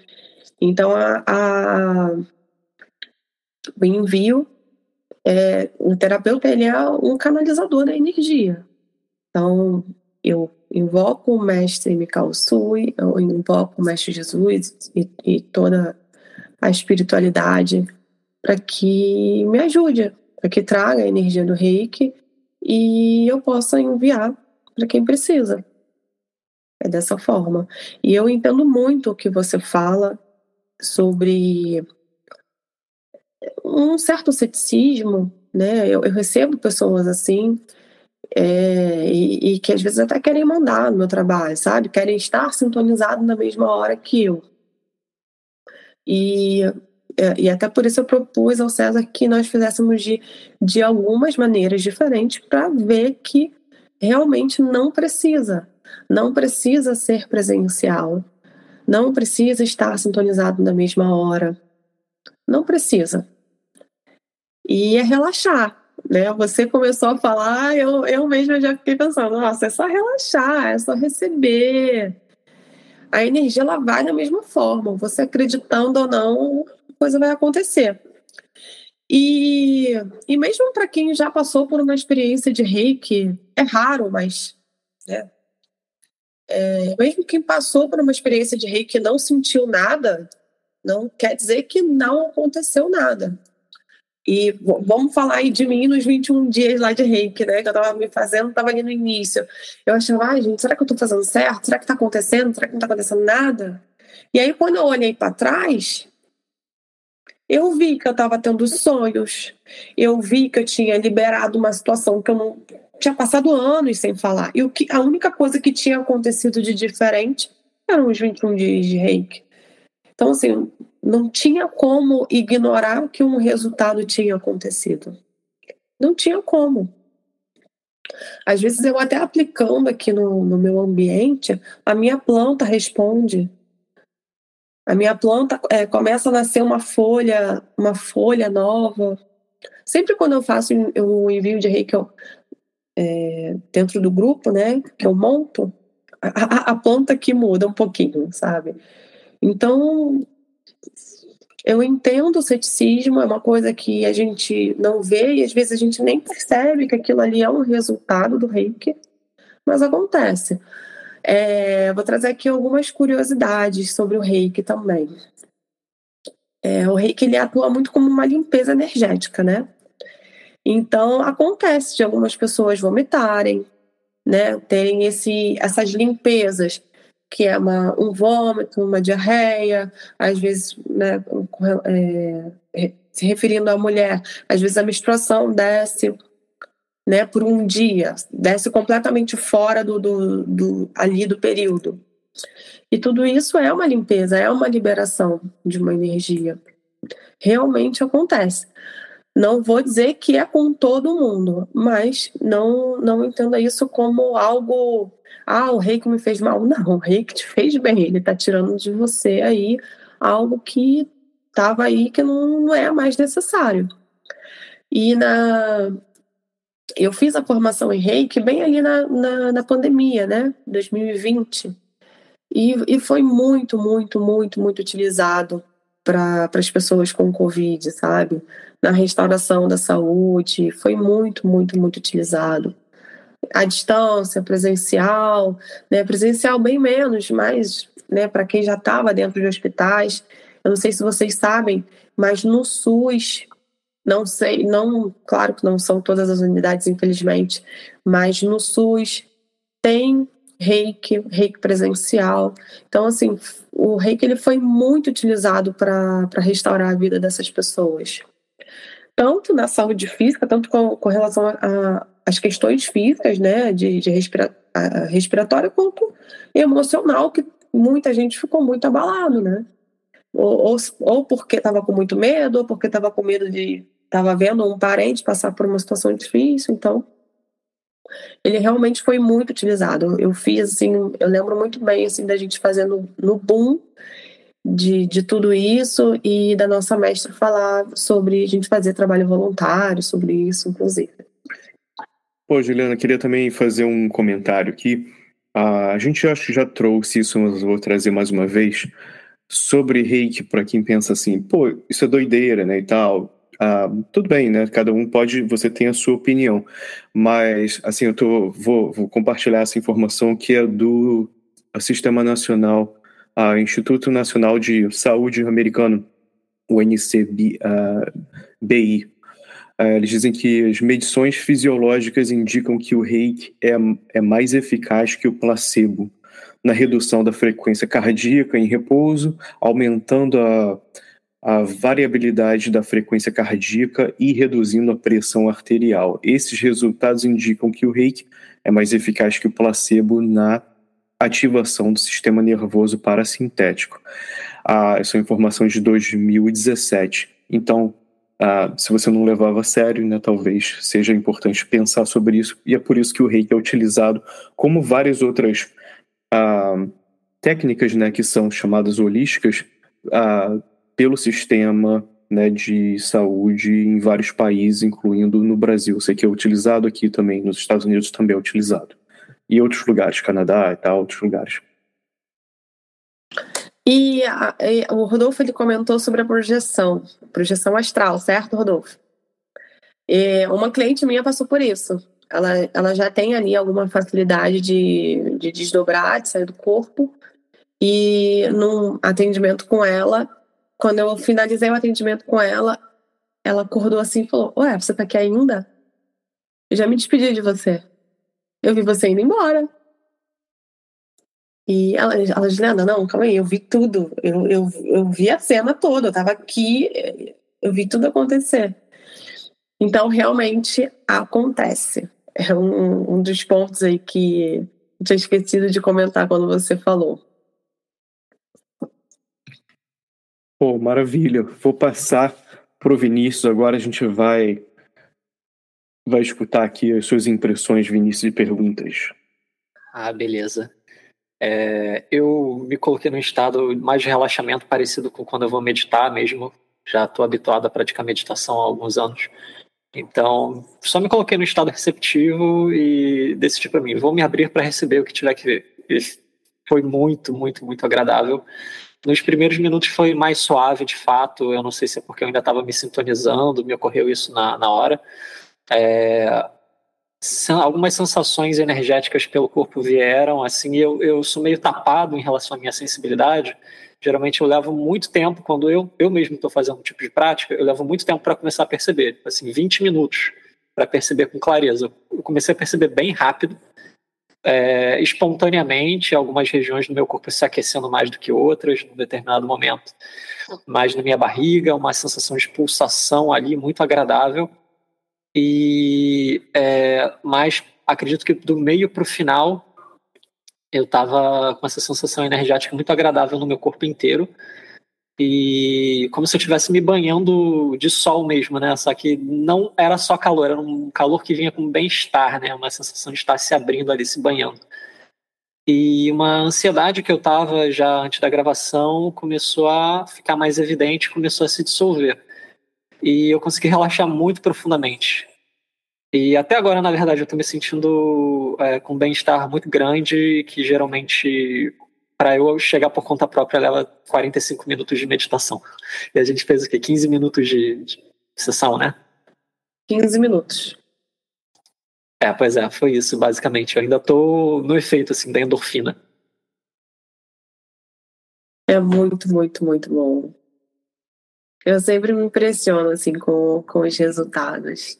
Então, a, a, o envio, é, o terapeuta ele é um canalizador da energia. Então, eu invoco o mestre Mikao Sui, eu invoco o mestre Jesus e, e toda a espiritualidade para que me ajude, para que traga a energia do reiki e eu possa enviar para quem precisa. É dessa forma. E eu entendo muito o que você fala sobre um certo ceticismo, né? Eu, eu recebo pessoas assim, é, e, e, que às vezes até querem mandar no meu trabalho, sabe? Querem estar sintonizado na mesma hora que eu. E e até por isso eu propus ao César que nós fizéssemos de, de algumas maneiras diferentes para ver que realmente não precisa. Não precisa ser presencial. Não precisa estar sintonizado na mesma hora. Não precisa. E é relaxar. Né? Você começou a falar, eu, eu mesma já fiquei pensando, nossa, é só relaxar, é só receber. A energia ela vai da mesma forma, você acreditando ou não, coisa vai acontecer. E, e mesmo para quem já passou por uma experiência de reiki, é raro, mas né, é, mesmo quem passou por uma experiência de reiki e não sentiu nada, não quer dizer que não aconteceu nada. E vamos falar aí de mim nos 21 dias lá de reiki, né? Que eu tava me fazendo, tava ali no início. Eu achava, ai, gente, será que eu tô fazendo certo? Será que tá acontecendo? Será que não tá acontecendo nada? E aí, quando eu olhei para trás, eu vi que eu estava tendo sonhos, eu vi que eu tinha liberado uma situação que eu não tinha passado anos sem falar. E o que, a única coisa que tinha acontecido de diferente eram os 21 dias de reiki. Então, assim, não tinha como ignorar que um resultado tinha acontecido. Não tinha como. Às vezes eu até aplicando aqui no, no meu ambiente, a minha planta responde a minha planta é, começa a nascer uma folha, uma folha nova. Sempre quando eu faço um envio de reiki é, dentro do grupo, né, que eu monto, a, a, planta que muda um pouquinho, sabe? Então, eu entendo o ceticismo, é uma coisa que a gente não vê e às vezes a gente nem percebe que aquilo ali é um resultado do reiki, mas acontece. É, vou trazer aqui algumas curiosidades sobre o reiki também. É, o reiki ele atua muito como uma limpeza energética, né? Então acontece de algumas pessoas vomitarem, né? Terem esse, essas limpezas, que é uma, um vômito, uma diarreia, às vezes, né, é, se referindo à mulher, às vezes a menstruação desce, né, por um dia, desce completamente fora do, do, do, ali do período. E tudo isso é uma limpeza, é uma liberação de uma energia. Realmente acontece. Não vou dizer que é com todo mundo, mas não não entenda isso como algo, ah, o rei que me fez mal. *laughs* Não, o rei que te fez bem, ele está tirando de você aí algo que estava aí que não, não é mais necessário. E na, eu fiz a formação em reiki bem ali na, na, na pandemia, né? 2020. E, e foi muito, muito, muito, muito utilizado para as pessoas com Covid, sabe? Na restauração da saúde, foi muito, muito, muito utilizado. A distância, presencial, né? Presencial bem menos, mas né, para quem já estava dentro de hospitais, eu não sei se vocês sabem, mas no SUS não sei, não, claro que não são todas as unidades, infelizmente, mas no SUS tem reiki, reiki presencial. Então, assim, o reiki ele foi muito utilizado para restaurar a vida dessas pessoas. Tanto na saúde física, tanto com, com relação às questões físicas, né, de, de respira, respiratória, quanto emocional, que muita gente ficou muito abalado, né? Ou, ou, ou porque estava com muito medo, ou porque estava com medo de estava vendo um parente passar por uma situação difícil, então ele realmente foi muito utilizado. Eu fiz assim, eu lembro muito bem assim da gente fazendo no boom de, de tudo isso e da nossa mestra falar sobre a gente fazer trabalho voluntário sobre isso, inclusive. Pô, Juliana, queria também fazer um comentário aqui. Ah, a gente acho que já trouxe isso, mas vou trazer mais uma vez sobre reiki para quem pensa assim, pô, isso é doideira, né, e tal. Ah, tudo bem, né? Cada um pode, você tem a sua opinião, mas assim eu tô, vou, vou compartilhar essa informação que é do Sistema Nacional, a Instituto Nacional de Saúde Americano, o NCBI. Uh, uh, eles dizem que as medições fisiológicas indicam que o reiki é, é mais eficaz que o placebo na redução da frequência cardíaca em repouso, aumentando a a variabilidade da frequência cardíaca e reduzindo a pressão arterial. Esses resultados indicam que o reiki é mais eficaz que o placebo na ativação do sistema nervoso parasintético. Ah, essa é informação de 2017. Então, ah, se você não levava a sério, né, talvez seja importante pensar sobre isso, e é por isso que o reiki é utilizado, como várias outras ah, técnicas né, que são chamadas holísticas, ah, pelo sistema né, de saúde em vários países, incluindo no Brasil. Sei que é utilizado aqui também, nos Estados Unidos também é utilizado. E outros lugares, Canadá e tal, outros lugares. E, a, e, o Rodolfo ele comentou sobre a projeção, projeção astral, certo, Rodolfo? E uma cliente minha passou por isso. Ela, ela já tem ali alguma facilidade de, de desdobrar, de sair do corpo. E num atendimento com ela, quando eu finalizei o atendimento com ela, ela acordou assim e falou: Ué, você tá aqui ainda? Eu já me despedi de você. Eu vi você indo embora. E ela, ela Juliana, não, calma aí, eu vi tudo. Eu, eu, eu vi a cena toda, eu tava aqui, eu vi tudo acontecer. Então, realmente acontece. É um, um dos pontos aí que eu tinha esquecido de comentar quando você falou. Pô, maravilha. Vou passar pro Vinícius agora. A gente vai vai escutar aqui as suas impressões, Vinícius, e perguntas. Ah, beleza. É, eu me coloquei num estado mais de relaxamento parecido com quando eu vou meditar mesmo. Já estou habituado a praticar meditação há alguns anos. Então, só me coloquei no estado receptivo e decidi para mim, vou me abrir para receber o que tiver que ver. E foi muito, muito, muito agradável. Nos primeiros minutos foi mais suave, de fato. Eu não sei se é porque eu ainda estava me sintonizando, me ocorreu isso na, na hora. É, algumas sensações energéticas pelo corpo vieram, assim, eu, eu sou meio tapado em relação à minha sensibilidade. Geralmente eu levo muito tempo, quando eu, eu mesmo estou fazendo um tipo de prática, eu levo muito tempo para começar a perceber, assim, 20 minutos para perceber com clareza. Eu comecei a perceber bem rápido, é, espontaneamente, algumas regiões do meu corpo se aquecendo mais do que outras, num determinado momento. Mais na minha barriga, uma sensação de pulsação ali muito agradável. E é, mas acredito que do meio para o final eu estava com essa sensação energética muito agradável no meu corpo inteiro e como se eu estivesse me banhando de sol mesmo, né? Só que não era só calor, era um calor que vinha com bem-estar, né? Uma sensação de estar se abrindo ali, se banhando. E uma ansiedade que eu estava já antes da gravação começou a ficar mais evidente, começou a se dissolver. E eu consegui relaxar muito profundamente. E até agora, na verdade, eu estou me sentindo é, com um bem-estar muito grande, que geralmente, para eu chegar por conta própria, leva 45 minutos de meditação. E a gente fez o quê? 15 minutos de, de sessão, né? 15 minutos. É, pois é, foi isso, basicamente. Eu ainda tô no efeito, assim, da endorfina. É muito, muito, muito bom. Eu sempre me impressiono, assim, com, com os resultados.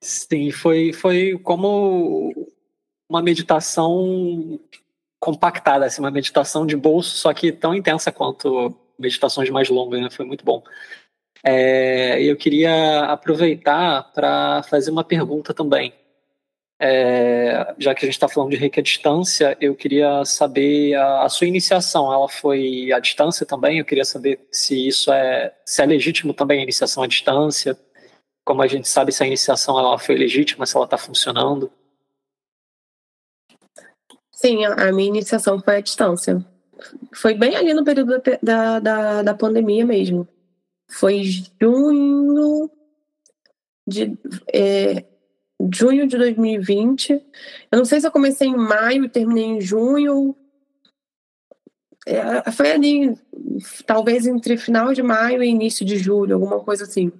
Sim, foi, foi como uma meditação compactada, assim, uma meditação de bolso, só que tão intensa quanto meditações mais longas, né? Foi muito bom. É, eu queria aproveitar para fazer uma pergunta também. É, já que a gente está falando de reiki à distância, eu queria saber a, a, sua iniciação. Ela foi à distância também? Eu queria saber se isso é, se é legítimo também a iniciação à distância. Como a gente sabe se a iniciação ela foi legítima, se ela está funcionando. Sim, a minha iniciação foi à distância. Foi bem ali no período da, da, da pandemia mesmo. Foi junho de é, junho de 2020. Eu não sei se eu comecei em maio e terminei em junho. É, foi ali, talvez entre final de maio e início de julho, alguma coisa assim.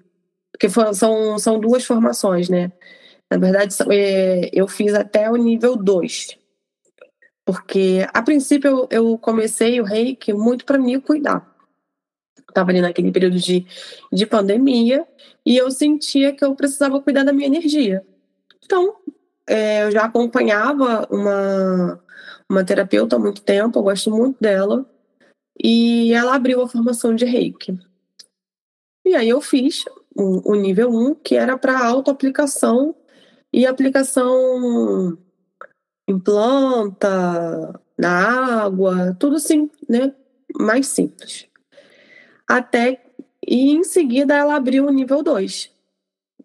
Porque são, são duas formações, né? Na verdade, é, eu fiz até o nível 2. Porque, a princípio, eu, eu comecei o reiki muito para me cuidar estava ali naquele período de, de pandemia, e eu sentia que eu precisava cuidar da minha energia. Então, é, eu já acompanhava uma, uma terapeuta há muito tempo, eu gosto muito dela, e ela abriu a formação de reiki. E aí eu fiz o, o nível 1, que era para autoaplicação e aplicação em planta, na água, tudo assim, né? Mais simples até e em seguida ela abriu o nível 2.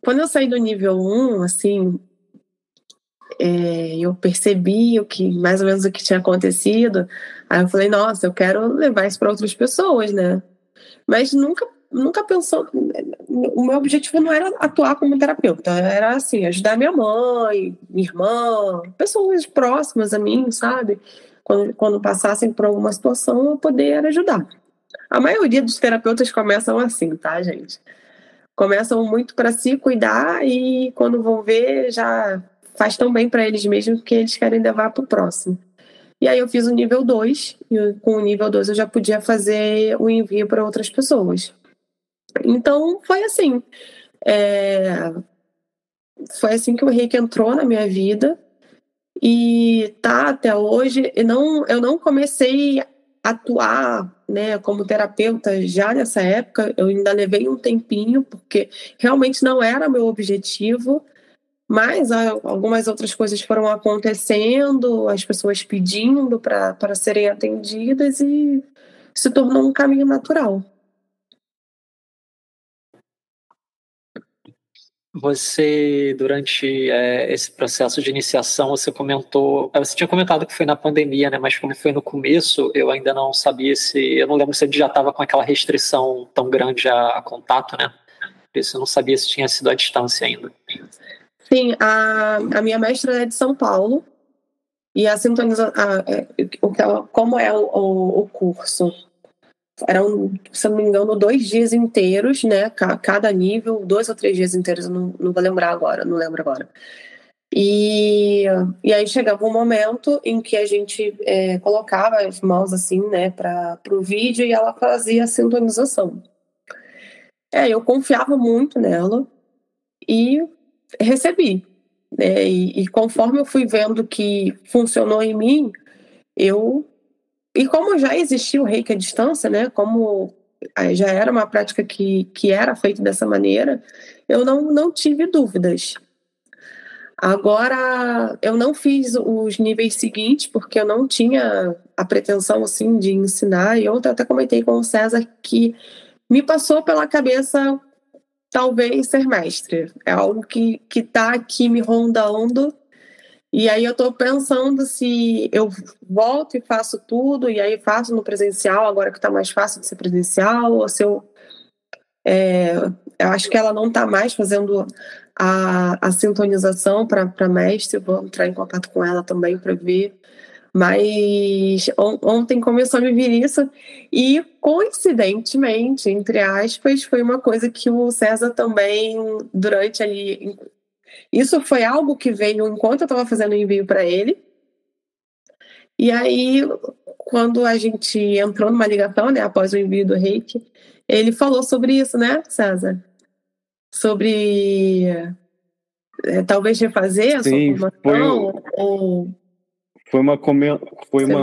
Quando eu saí do nível 1, um, assim, é, eu percebi o que mais ou menos o que tinha acontecido. Aí eu falei, nossa, eu quero levar isso para outras pessoas, né? Mas nunca nunca pensou. O meu objetivo não era atuar como terapeuta, era assim, ajudar minha mãe, minha irmã, pessoas próximas a mim, sabe? Quando, quando passassem por alguma situação, eu poder ajudar. A maioria dos terapeutas começam assim, tá, gente? Começam muito para se cuidar e quando vão ver já faz tão bem para eles mesmos que eles querem levar para o próximo. E aí eu fiz o nível 2, e com o nível 2 eu já podia fazer o envio para outras pessoas. Então foi assim. É... Foi assim que o Reiki entrou na minha vida e tá até hoje. E não, eu não comecei atuar né, como terapeuta já nessa época, eu ainda levei um tempinho, porque realmente não era meu objetivo, mas algumas outras coisas foram acontecendo, as pessoas pedindo para serem atendidas e se tornou um caminho natural. Você, durante é, esse processo de iniciação, você comentou, é, você tinha comentado que foi na pandemia, né? Mas como foi no começo, eu ainda não sabia se, eu não lembro se ele já estava com aquela restrição tão grande a, a, contato, né? Por isso eu não sabia se tinha sido à distância ainda. Sim, a, a minha mestra é de São Paulo e a sintonização, é, como é o, o, o curso? Eram, se não me engano, dois dias inteiros, né? Cada nível, dois ou três dias inteiros, não, não vou lembrar agora, não lembro agora. E, e aí chegava um momento em que a gente é, colocava as mãos assim, né, para o vídeo e ela fazia a sintonização. É, eu confiava muito nela e recebi. Né, e, e conforme eu fui vendo que funcionou em mim, eu e como já existia o reiki à distância, né, como já era uma prática que, que era feita dessa maneira, eu não, não tive dúvidas. Agora, eu não fiz os níveis seguintes, porque eu não tinha a pretensão, assim, de ensinar. E ontem eu até comentei com o César que me passou pela cabeça, talvez, ser mestre. É algo que está aqui me rondando E aí eu estou pensando se eu volto e faço tudo, e aí faço no presencial, agora que está mais fácil de ser presencial, ou se eu. É, eu acho que ela não está mais fazendo a, a sintonização para mestre, vou entrar em contato com ela também para ver. Mas on, ontem começou a me vir isso, e coincidentemente, entre aspas, foi uma coisa que o César também, durante ali, isso foi algo que veio enquanto eu estava fazendo o envio para ele. E aí, quando a gente entrou numa ligação, né, após o envio do reiki, ele falou sobre isso, né, César? Sobre é, talvez refazer a Sim, sua formação foi, ou foi uma foi uma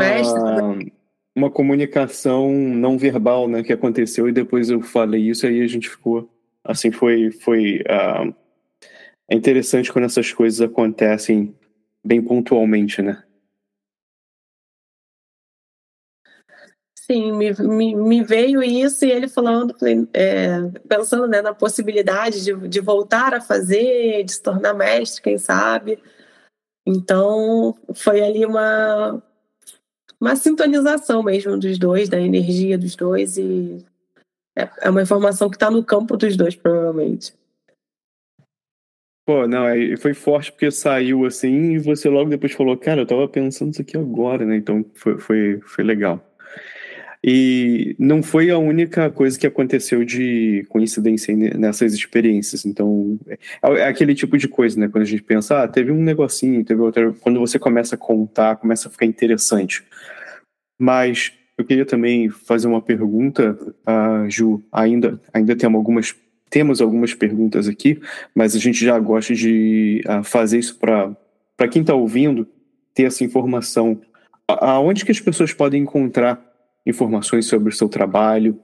uma comunicação não verbal, né, que aconteceu e depois eu falei isso aí a gente ficou assim foi foi uh, é interessante quando essas coisas acontecem bem pontualmente, né? Sim, me, me, me veio isso e ele falando, é, pensando né, na possibilidade de, de voltar a fazer, de se tornar mestre, quem sabe. Então, foi ali uma, uma sintonização mesmo dos dois, da energia dos dois, e é, é uma informação que está no campo dos dois, provavelmente. Pô, não, foi forte porque saiu assim e você logo depois falou, cara, eu tava pensando isso aqui agora, né? Então foi, foi, foi legal. E não foi a única coisa que aconteceu de coincidência nessas experiências. Então, é, é aquele tipo de coisa, né? Quando a gente pensa, ah, teve um negocinho, teve outra. Quando você começa a contar, começa a ficar interessante. Mas eu queria também fazer uma pergunta, uh, Ju. Ainda, ainda temos algumas temos algumas perguntas aqui, mas a gente já gosta de uh, fazer isso para quem está ouvindo ter essa informação. Aonde que as pessoas podem encontrar informações sobre o seu trabalho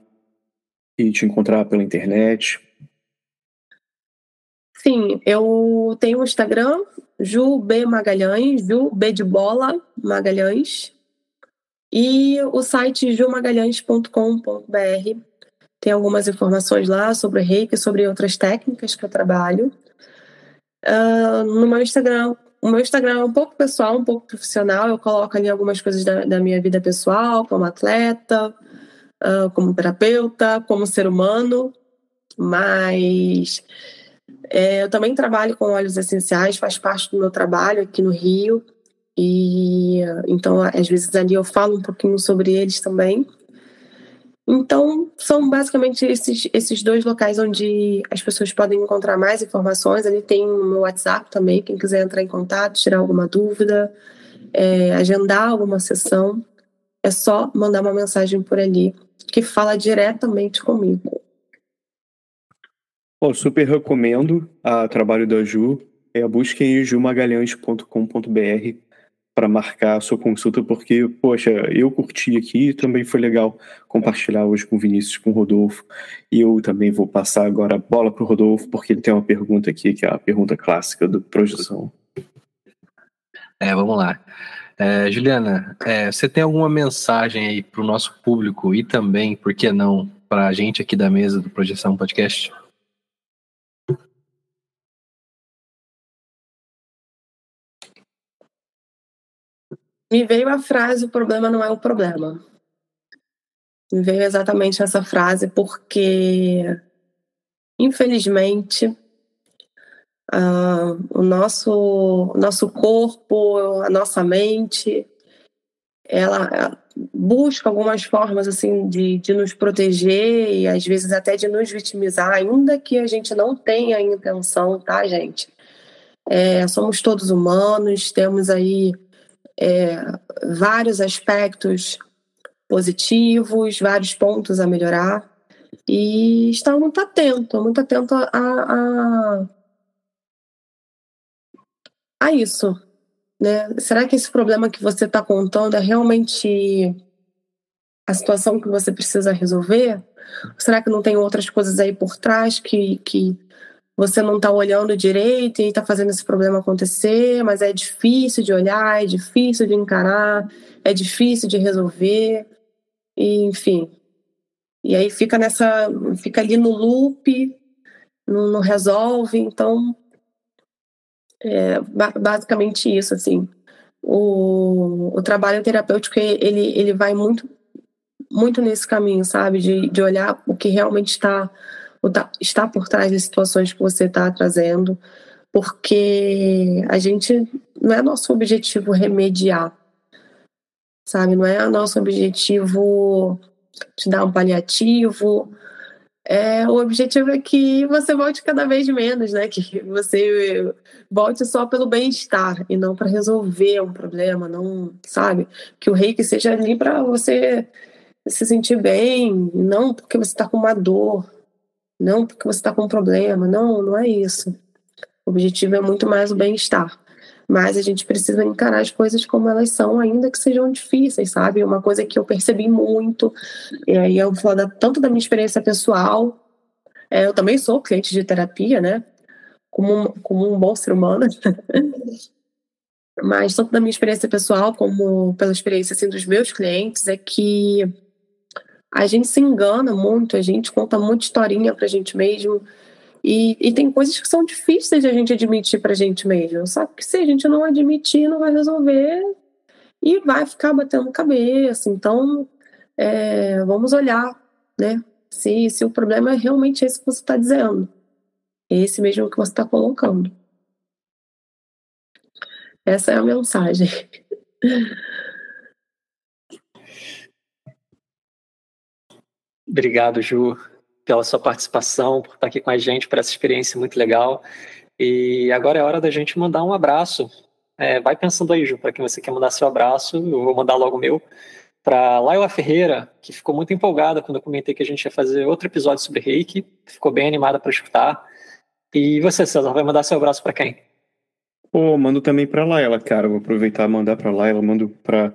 e te encontrar pela internet? Sim, eu tenho um Instagram, Ju B Magalhães, Ju B de bola Magalhães, e o site jumagalhães.com.br tem algumas informações lá sobre reiki, sobre outras técnicas que eu trabalho. Uh, no meu Instagram, o meu Instagram é um pouco pessoal, um pouco profissional. Eu coloco ali algumas coisas da, da minha vida pessoal, como atleta, uh, como terapeuta, como ser humano. Mas é, eu também trabalho com óleos essenciais, faz parte do meu trabalho aqui no Rio. E então, às vezes ali eu falo um pouquinho sobre eles também. Então, são basicamente esses, esses dois locais onde as pessoas podem encontrar mais informações. Ali tem o meu WhatsApp também, quem quiser entrar em contato, tirar alguma dúvida, é, agendar alguma sessão, é só mandar uma mensagem por ali, que fala diretamente comigo. Bom, super recomendo o trabalho da Ju. É, busquem jumagalhães.com.br para marcar a sua consulta, porque, poxa, eu curti aqui e também foi legal compartilhar hoje com o Vinícius, com o Rodolfo. E eu também vou passar agora a bola para o Rodolfo, porque ele tem uma pergunta aqui, que é a pergunta clássica do Projeção. É, vamos lá. É, Juliana, é, você tem alguma mensagem aí para o nosso público e também, por que não, para a gente aqui da mesa do Projeção Podcast? Me veio a frase: o problema não é o problema. Me veio exatamente essa frase, porque, infelizmente, uh, o, nosso, nosso corpo, a nossa mente, ela busca algumas formas assim de, de nos proteger e às vezes até de nos vitimizar, ainda que a gente não tenha intenção, tá, gente? É, somos todos humanos, temos aí é, vários aspectos positivos, vários pontos a melhorar e estar muito atento, muito atento a, a, a isso. Né? Será que esse problema que você está contando é realmente a situação que você precisa resolver? Será que não tem outras coisas aí por trás que, que você não está olhando direito e está fazendo esse problema acontecer, mas é difícil de olhar, é difícil de encarar, é difícil de resolver, e, enfim. E aí fica nessa, fica ali no loop, não, não resolve, então É basicamente isso, assim. O, o trabalho terapêutico, ele, ele vai muito, muito nesse caminho, sabe? De, de olhar o que realmente está, está por trás das situações que você está trazendo, porque a gente, não é nosso objetivo remediar, sabe? Não é nosso objetivo te dar um paliativo, é, o objetivo é que você volte cada vez menos, né? Que você volte só pelo bem-estar e não para resolver um problema, não, sabe? Que o reiki seja ali para você se sentir bem, não porque você está com uma dor, não porque você está com um problema, não, não é isso. O objetivo é muito mais o bem-estar. Mas a gente precisa encarar as coisas como elas são, ainda que sejam difíceis, sabe? Uma coisa que eu percebi muito, e aí eu vou falar tanto da minha experiência pessoal, é, eu também sou cliente de terapia, né? Como um, como um bom ser humano. *laughs* Mas tanto da minha experiência pessoal como pela experiência assim, dos meus clientes, é que a gente se engana muito, a gente conta muita historinha pra gente mesmo, e, e tem coisas que são difíceis de a gente admitir pra gente mesmo. Só que se a gente não admitir, não vai resolver e vai ficar batendo cabeça. Então, é, vamos olhar, né? Se, se o problema é realmente esse que você está dizendo. Esse mesmo que você está colocando. Essa é a mensagem. *laughs* Obrigado, Ju pela sua participação, por estar aqui com a gente, por essa experiência muito legal. E agora é hora da gente mandar um abraço. É, vai pensando aí, Ju, para quem você quer mandar seu abraço, eu vou mandar logo o meu. Para Laila Ferreira, que ficou muito empolgada quando eu comentei que a gente ia fazer outro episódio sobre reiki, ficou bem animada para escutar. E você, César, vai mandar seu abraço para quem? Pô, mando também para Laila, cara. Vou aproveitar e mandar para Laila, mando para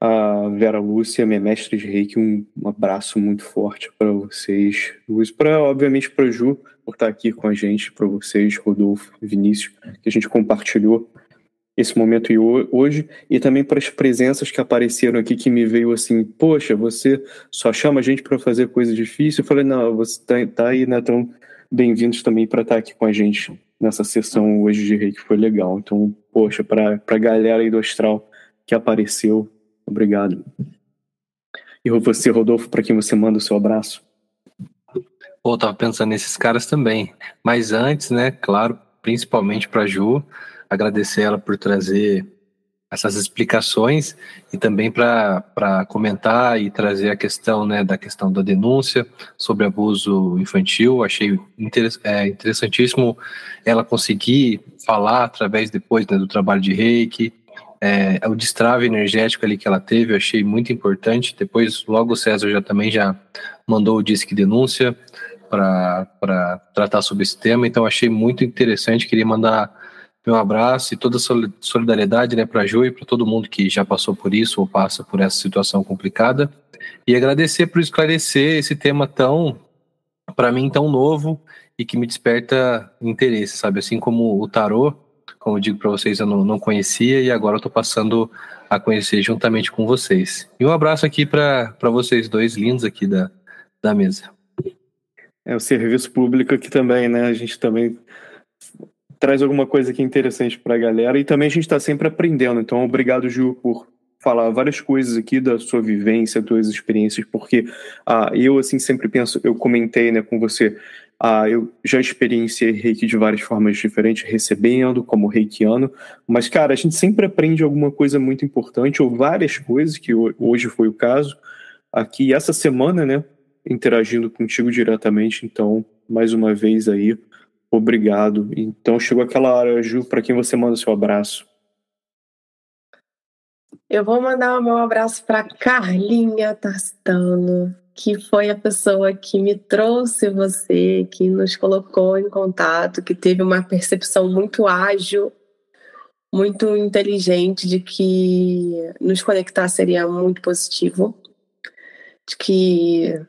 a Vera Lúcia, minha mestre de reiki, um, um abraço muito forte para vocês. Para, obviamente, para Ju, por estar aqui com a gente, para vocês, Rodolfo, Vinícius, que a gente compartilhou esse momento e hoje, e também para as presenças que apareceram aqui, que me veio assim, poxa, você só chama a gente para fazer coisa difícil. Eu falei, não, você tá, tá aí, né? Então, bem-vindos também para estar aqui com a gente nessa sessão hoje de reiki, foi legal. Então, poxa, para a galera aí do Astral que apareceu, Obrigado. E você, Rodolfo, para quem você manda o seu abraço? Pô, tava pensando nesses caras também. Mas antes, né, claro, principalmente para Ju, agradecer ela por trazer essas explicações e também para comentar e trazer a questão né, da questão da denúncia sobre abuso infantil. Achei é, interessantíssimo ela conseguir falar através depois né, do trabalho de reiki, é, o destrave energético ali que ela teve, eu achei muito importante. Depois, logo o César já também já mandou o disque denúncia para tratar sobre esse tema, então achei muito interessante. Queria mandar meu abraço e toda a solidariedade né, para a Ju e para todo mundo que já passou por isso ou passa por essa situação complicada. E agradecer por esclarecer esse tema tão, para mim, tão novo e que me desperta interesse, sabe? Assim como o tarô, como eu digo para vocês, eu não, não, conhecia e agora eu estou passando a conhecer juntamente com vocês. E um abraço aqui para vocês dois lindos aqui da, da mesa. É o serviço público aqui também, né? A gente também traz alguma coisa aqui interessante para a galera e também a gente está sempre aprendendo. Então, obrigado, Ju, por falar várias coisas aqui da sua vivência, das suas experiências, porque ah, eu assim sempre penso, eu comentei né, com você, ah, eu já experienciei reiki de várias formas diferentes, recebendo, como reikiano, mas, cara, a gente sempre aprende alguma coisa muito importante, ou várias coisas, que hoje foi o caso, aqui essa semana, né, interagindo contigo diretamente, então, mais uma vez aí, obrigado. Então, chegou aquela hora, Ju, para quem você manda seu abraço? Eu vou mandar o meu abraço para Carlinha Tastano, que foi a pessoa que me trouxe você, que nos colocou em contato, que teve uma percepção muito ágil, muito inteligente de que nos conectar seria muito positivo, de que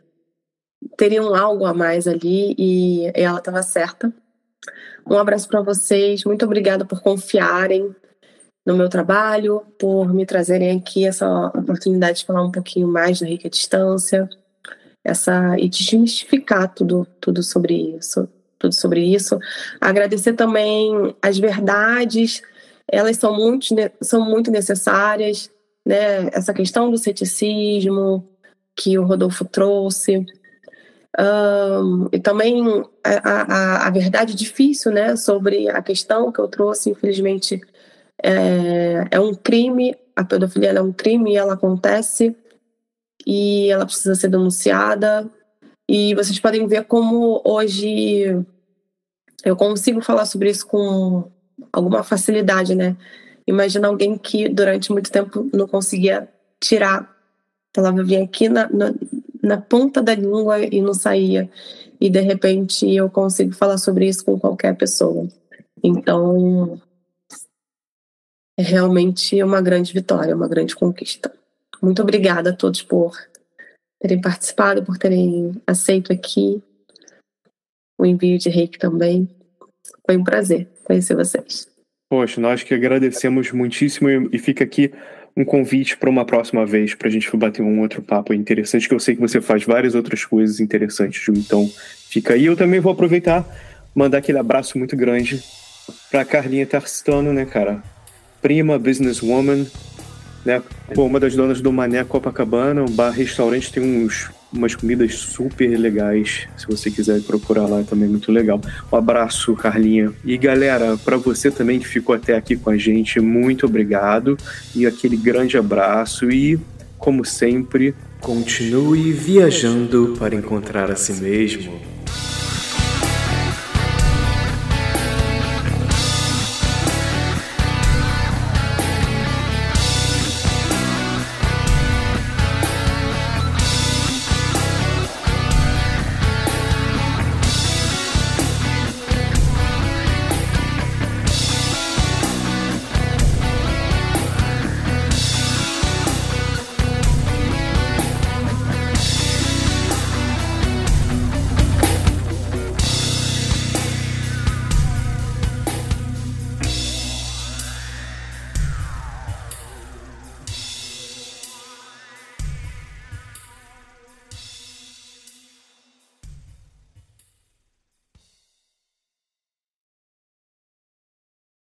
teriam algo a mais ali e ela estava certa. Um abraço para vocês, muito obrigada por confiarem no meu trabalho, por me trazerem aqui essa oportunidade de falar um pouquinho mais da Rica Distância essa e desmistificar tudo, tudo sobre isso. tudo sobre isso. Agradecer também as verdades, elas são muito, são muito necessárias, né? Essa questão do ceticismo que o Rodolfo trouxe. Um, e também a, a, a, verdade difícil né, sobre a questão que eu trouxe, infelizmente, é, é um crime, a pedofilia é um crime e ela acontece e ela precisa ser denunciada. E vocês podem ver como hoje eu consigo falar sobre isso com alguma facilidade, né? Imagina alguém que durante muito tempo não conseguia tirar. A palavra vinha aqui na, na, na ponta da língua e não saía. E de repente eu consigo falar sobre isso com qualquer pessoa. Então, é realmente uma grande vitória, uma grande conquista. Muito obrigada a todos por terem participado, por terem aceito aqui o envio de reiki também. Foi um prazer conhecer vocês. Poxa, nós que agradecemos muitíssimo e fica aqui um convite para uma próxima vez para a gente bater um outro papo interessante, que eu sei que você faz várias outras coisas interessantes. Então, fica aí. Eu também vou aproveitar, mandar aquele abraço muito grande para Carlinha Tarstano, né, cara? Prima, businesswoman, né? Pô, uma das donas do Mané Copacabana, um bar restaurante tem uns umas comidas super legais. Se você quiser procurar lá, é também muito legal. Um abraço, Carlinha. E galera, para você também que ficou até aqui com a gente, muito obrigado e aquele grande abraço e como sempre, continue viajando para encontrar a si mesmo.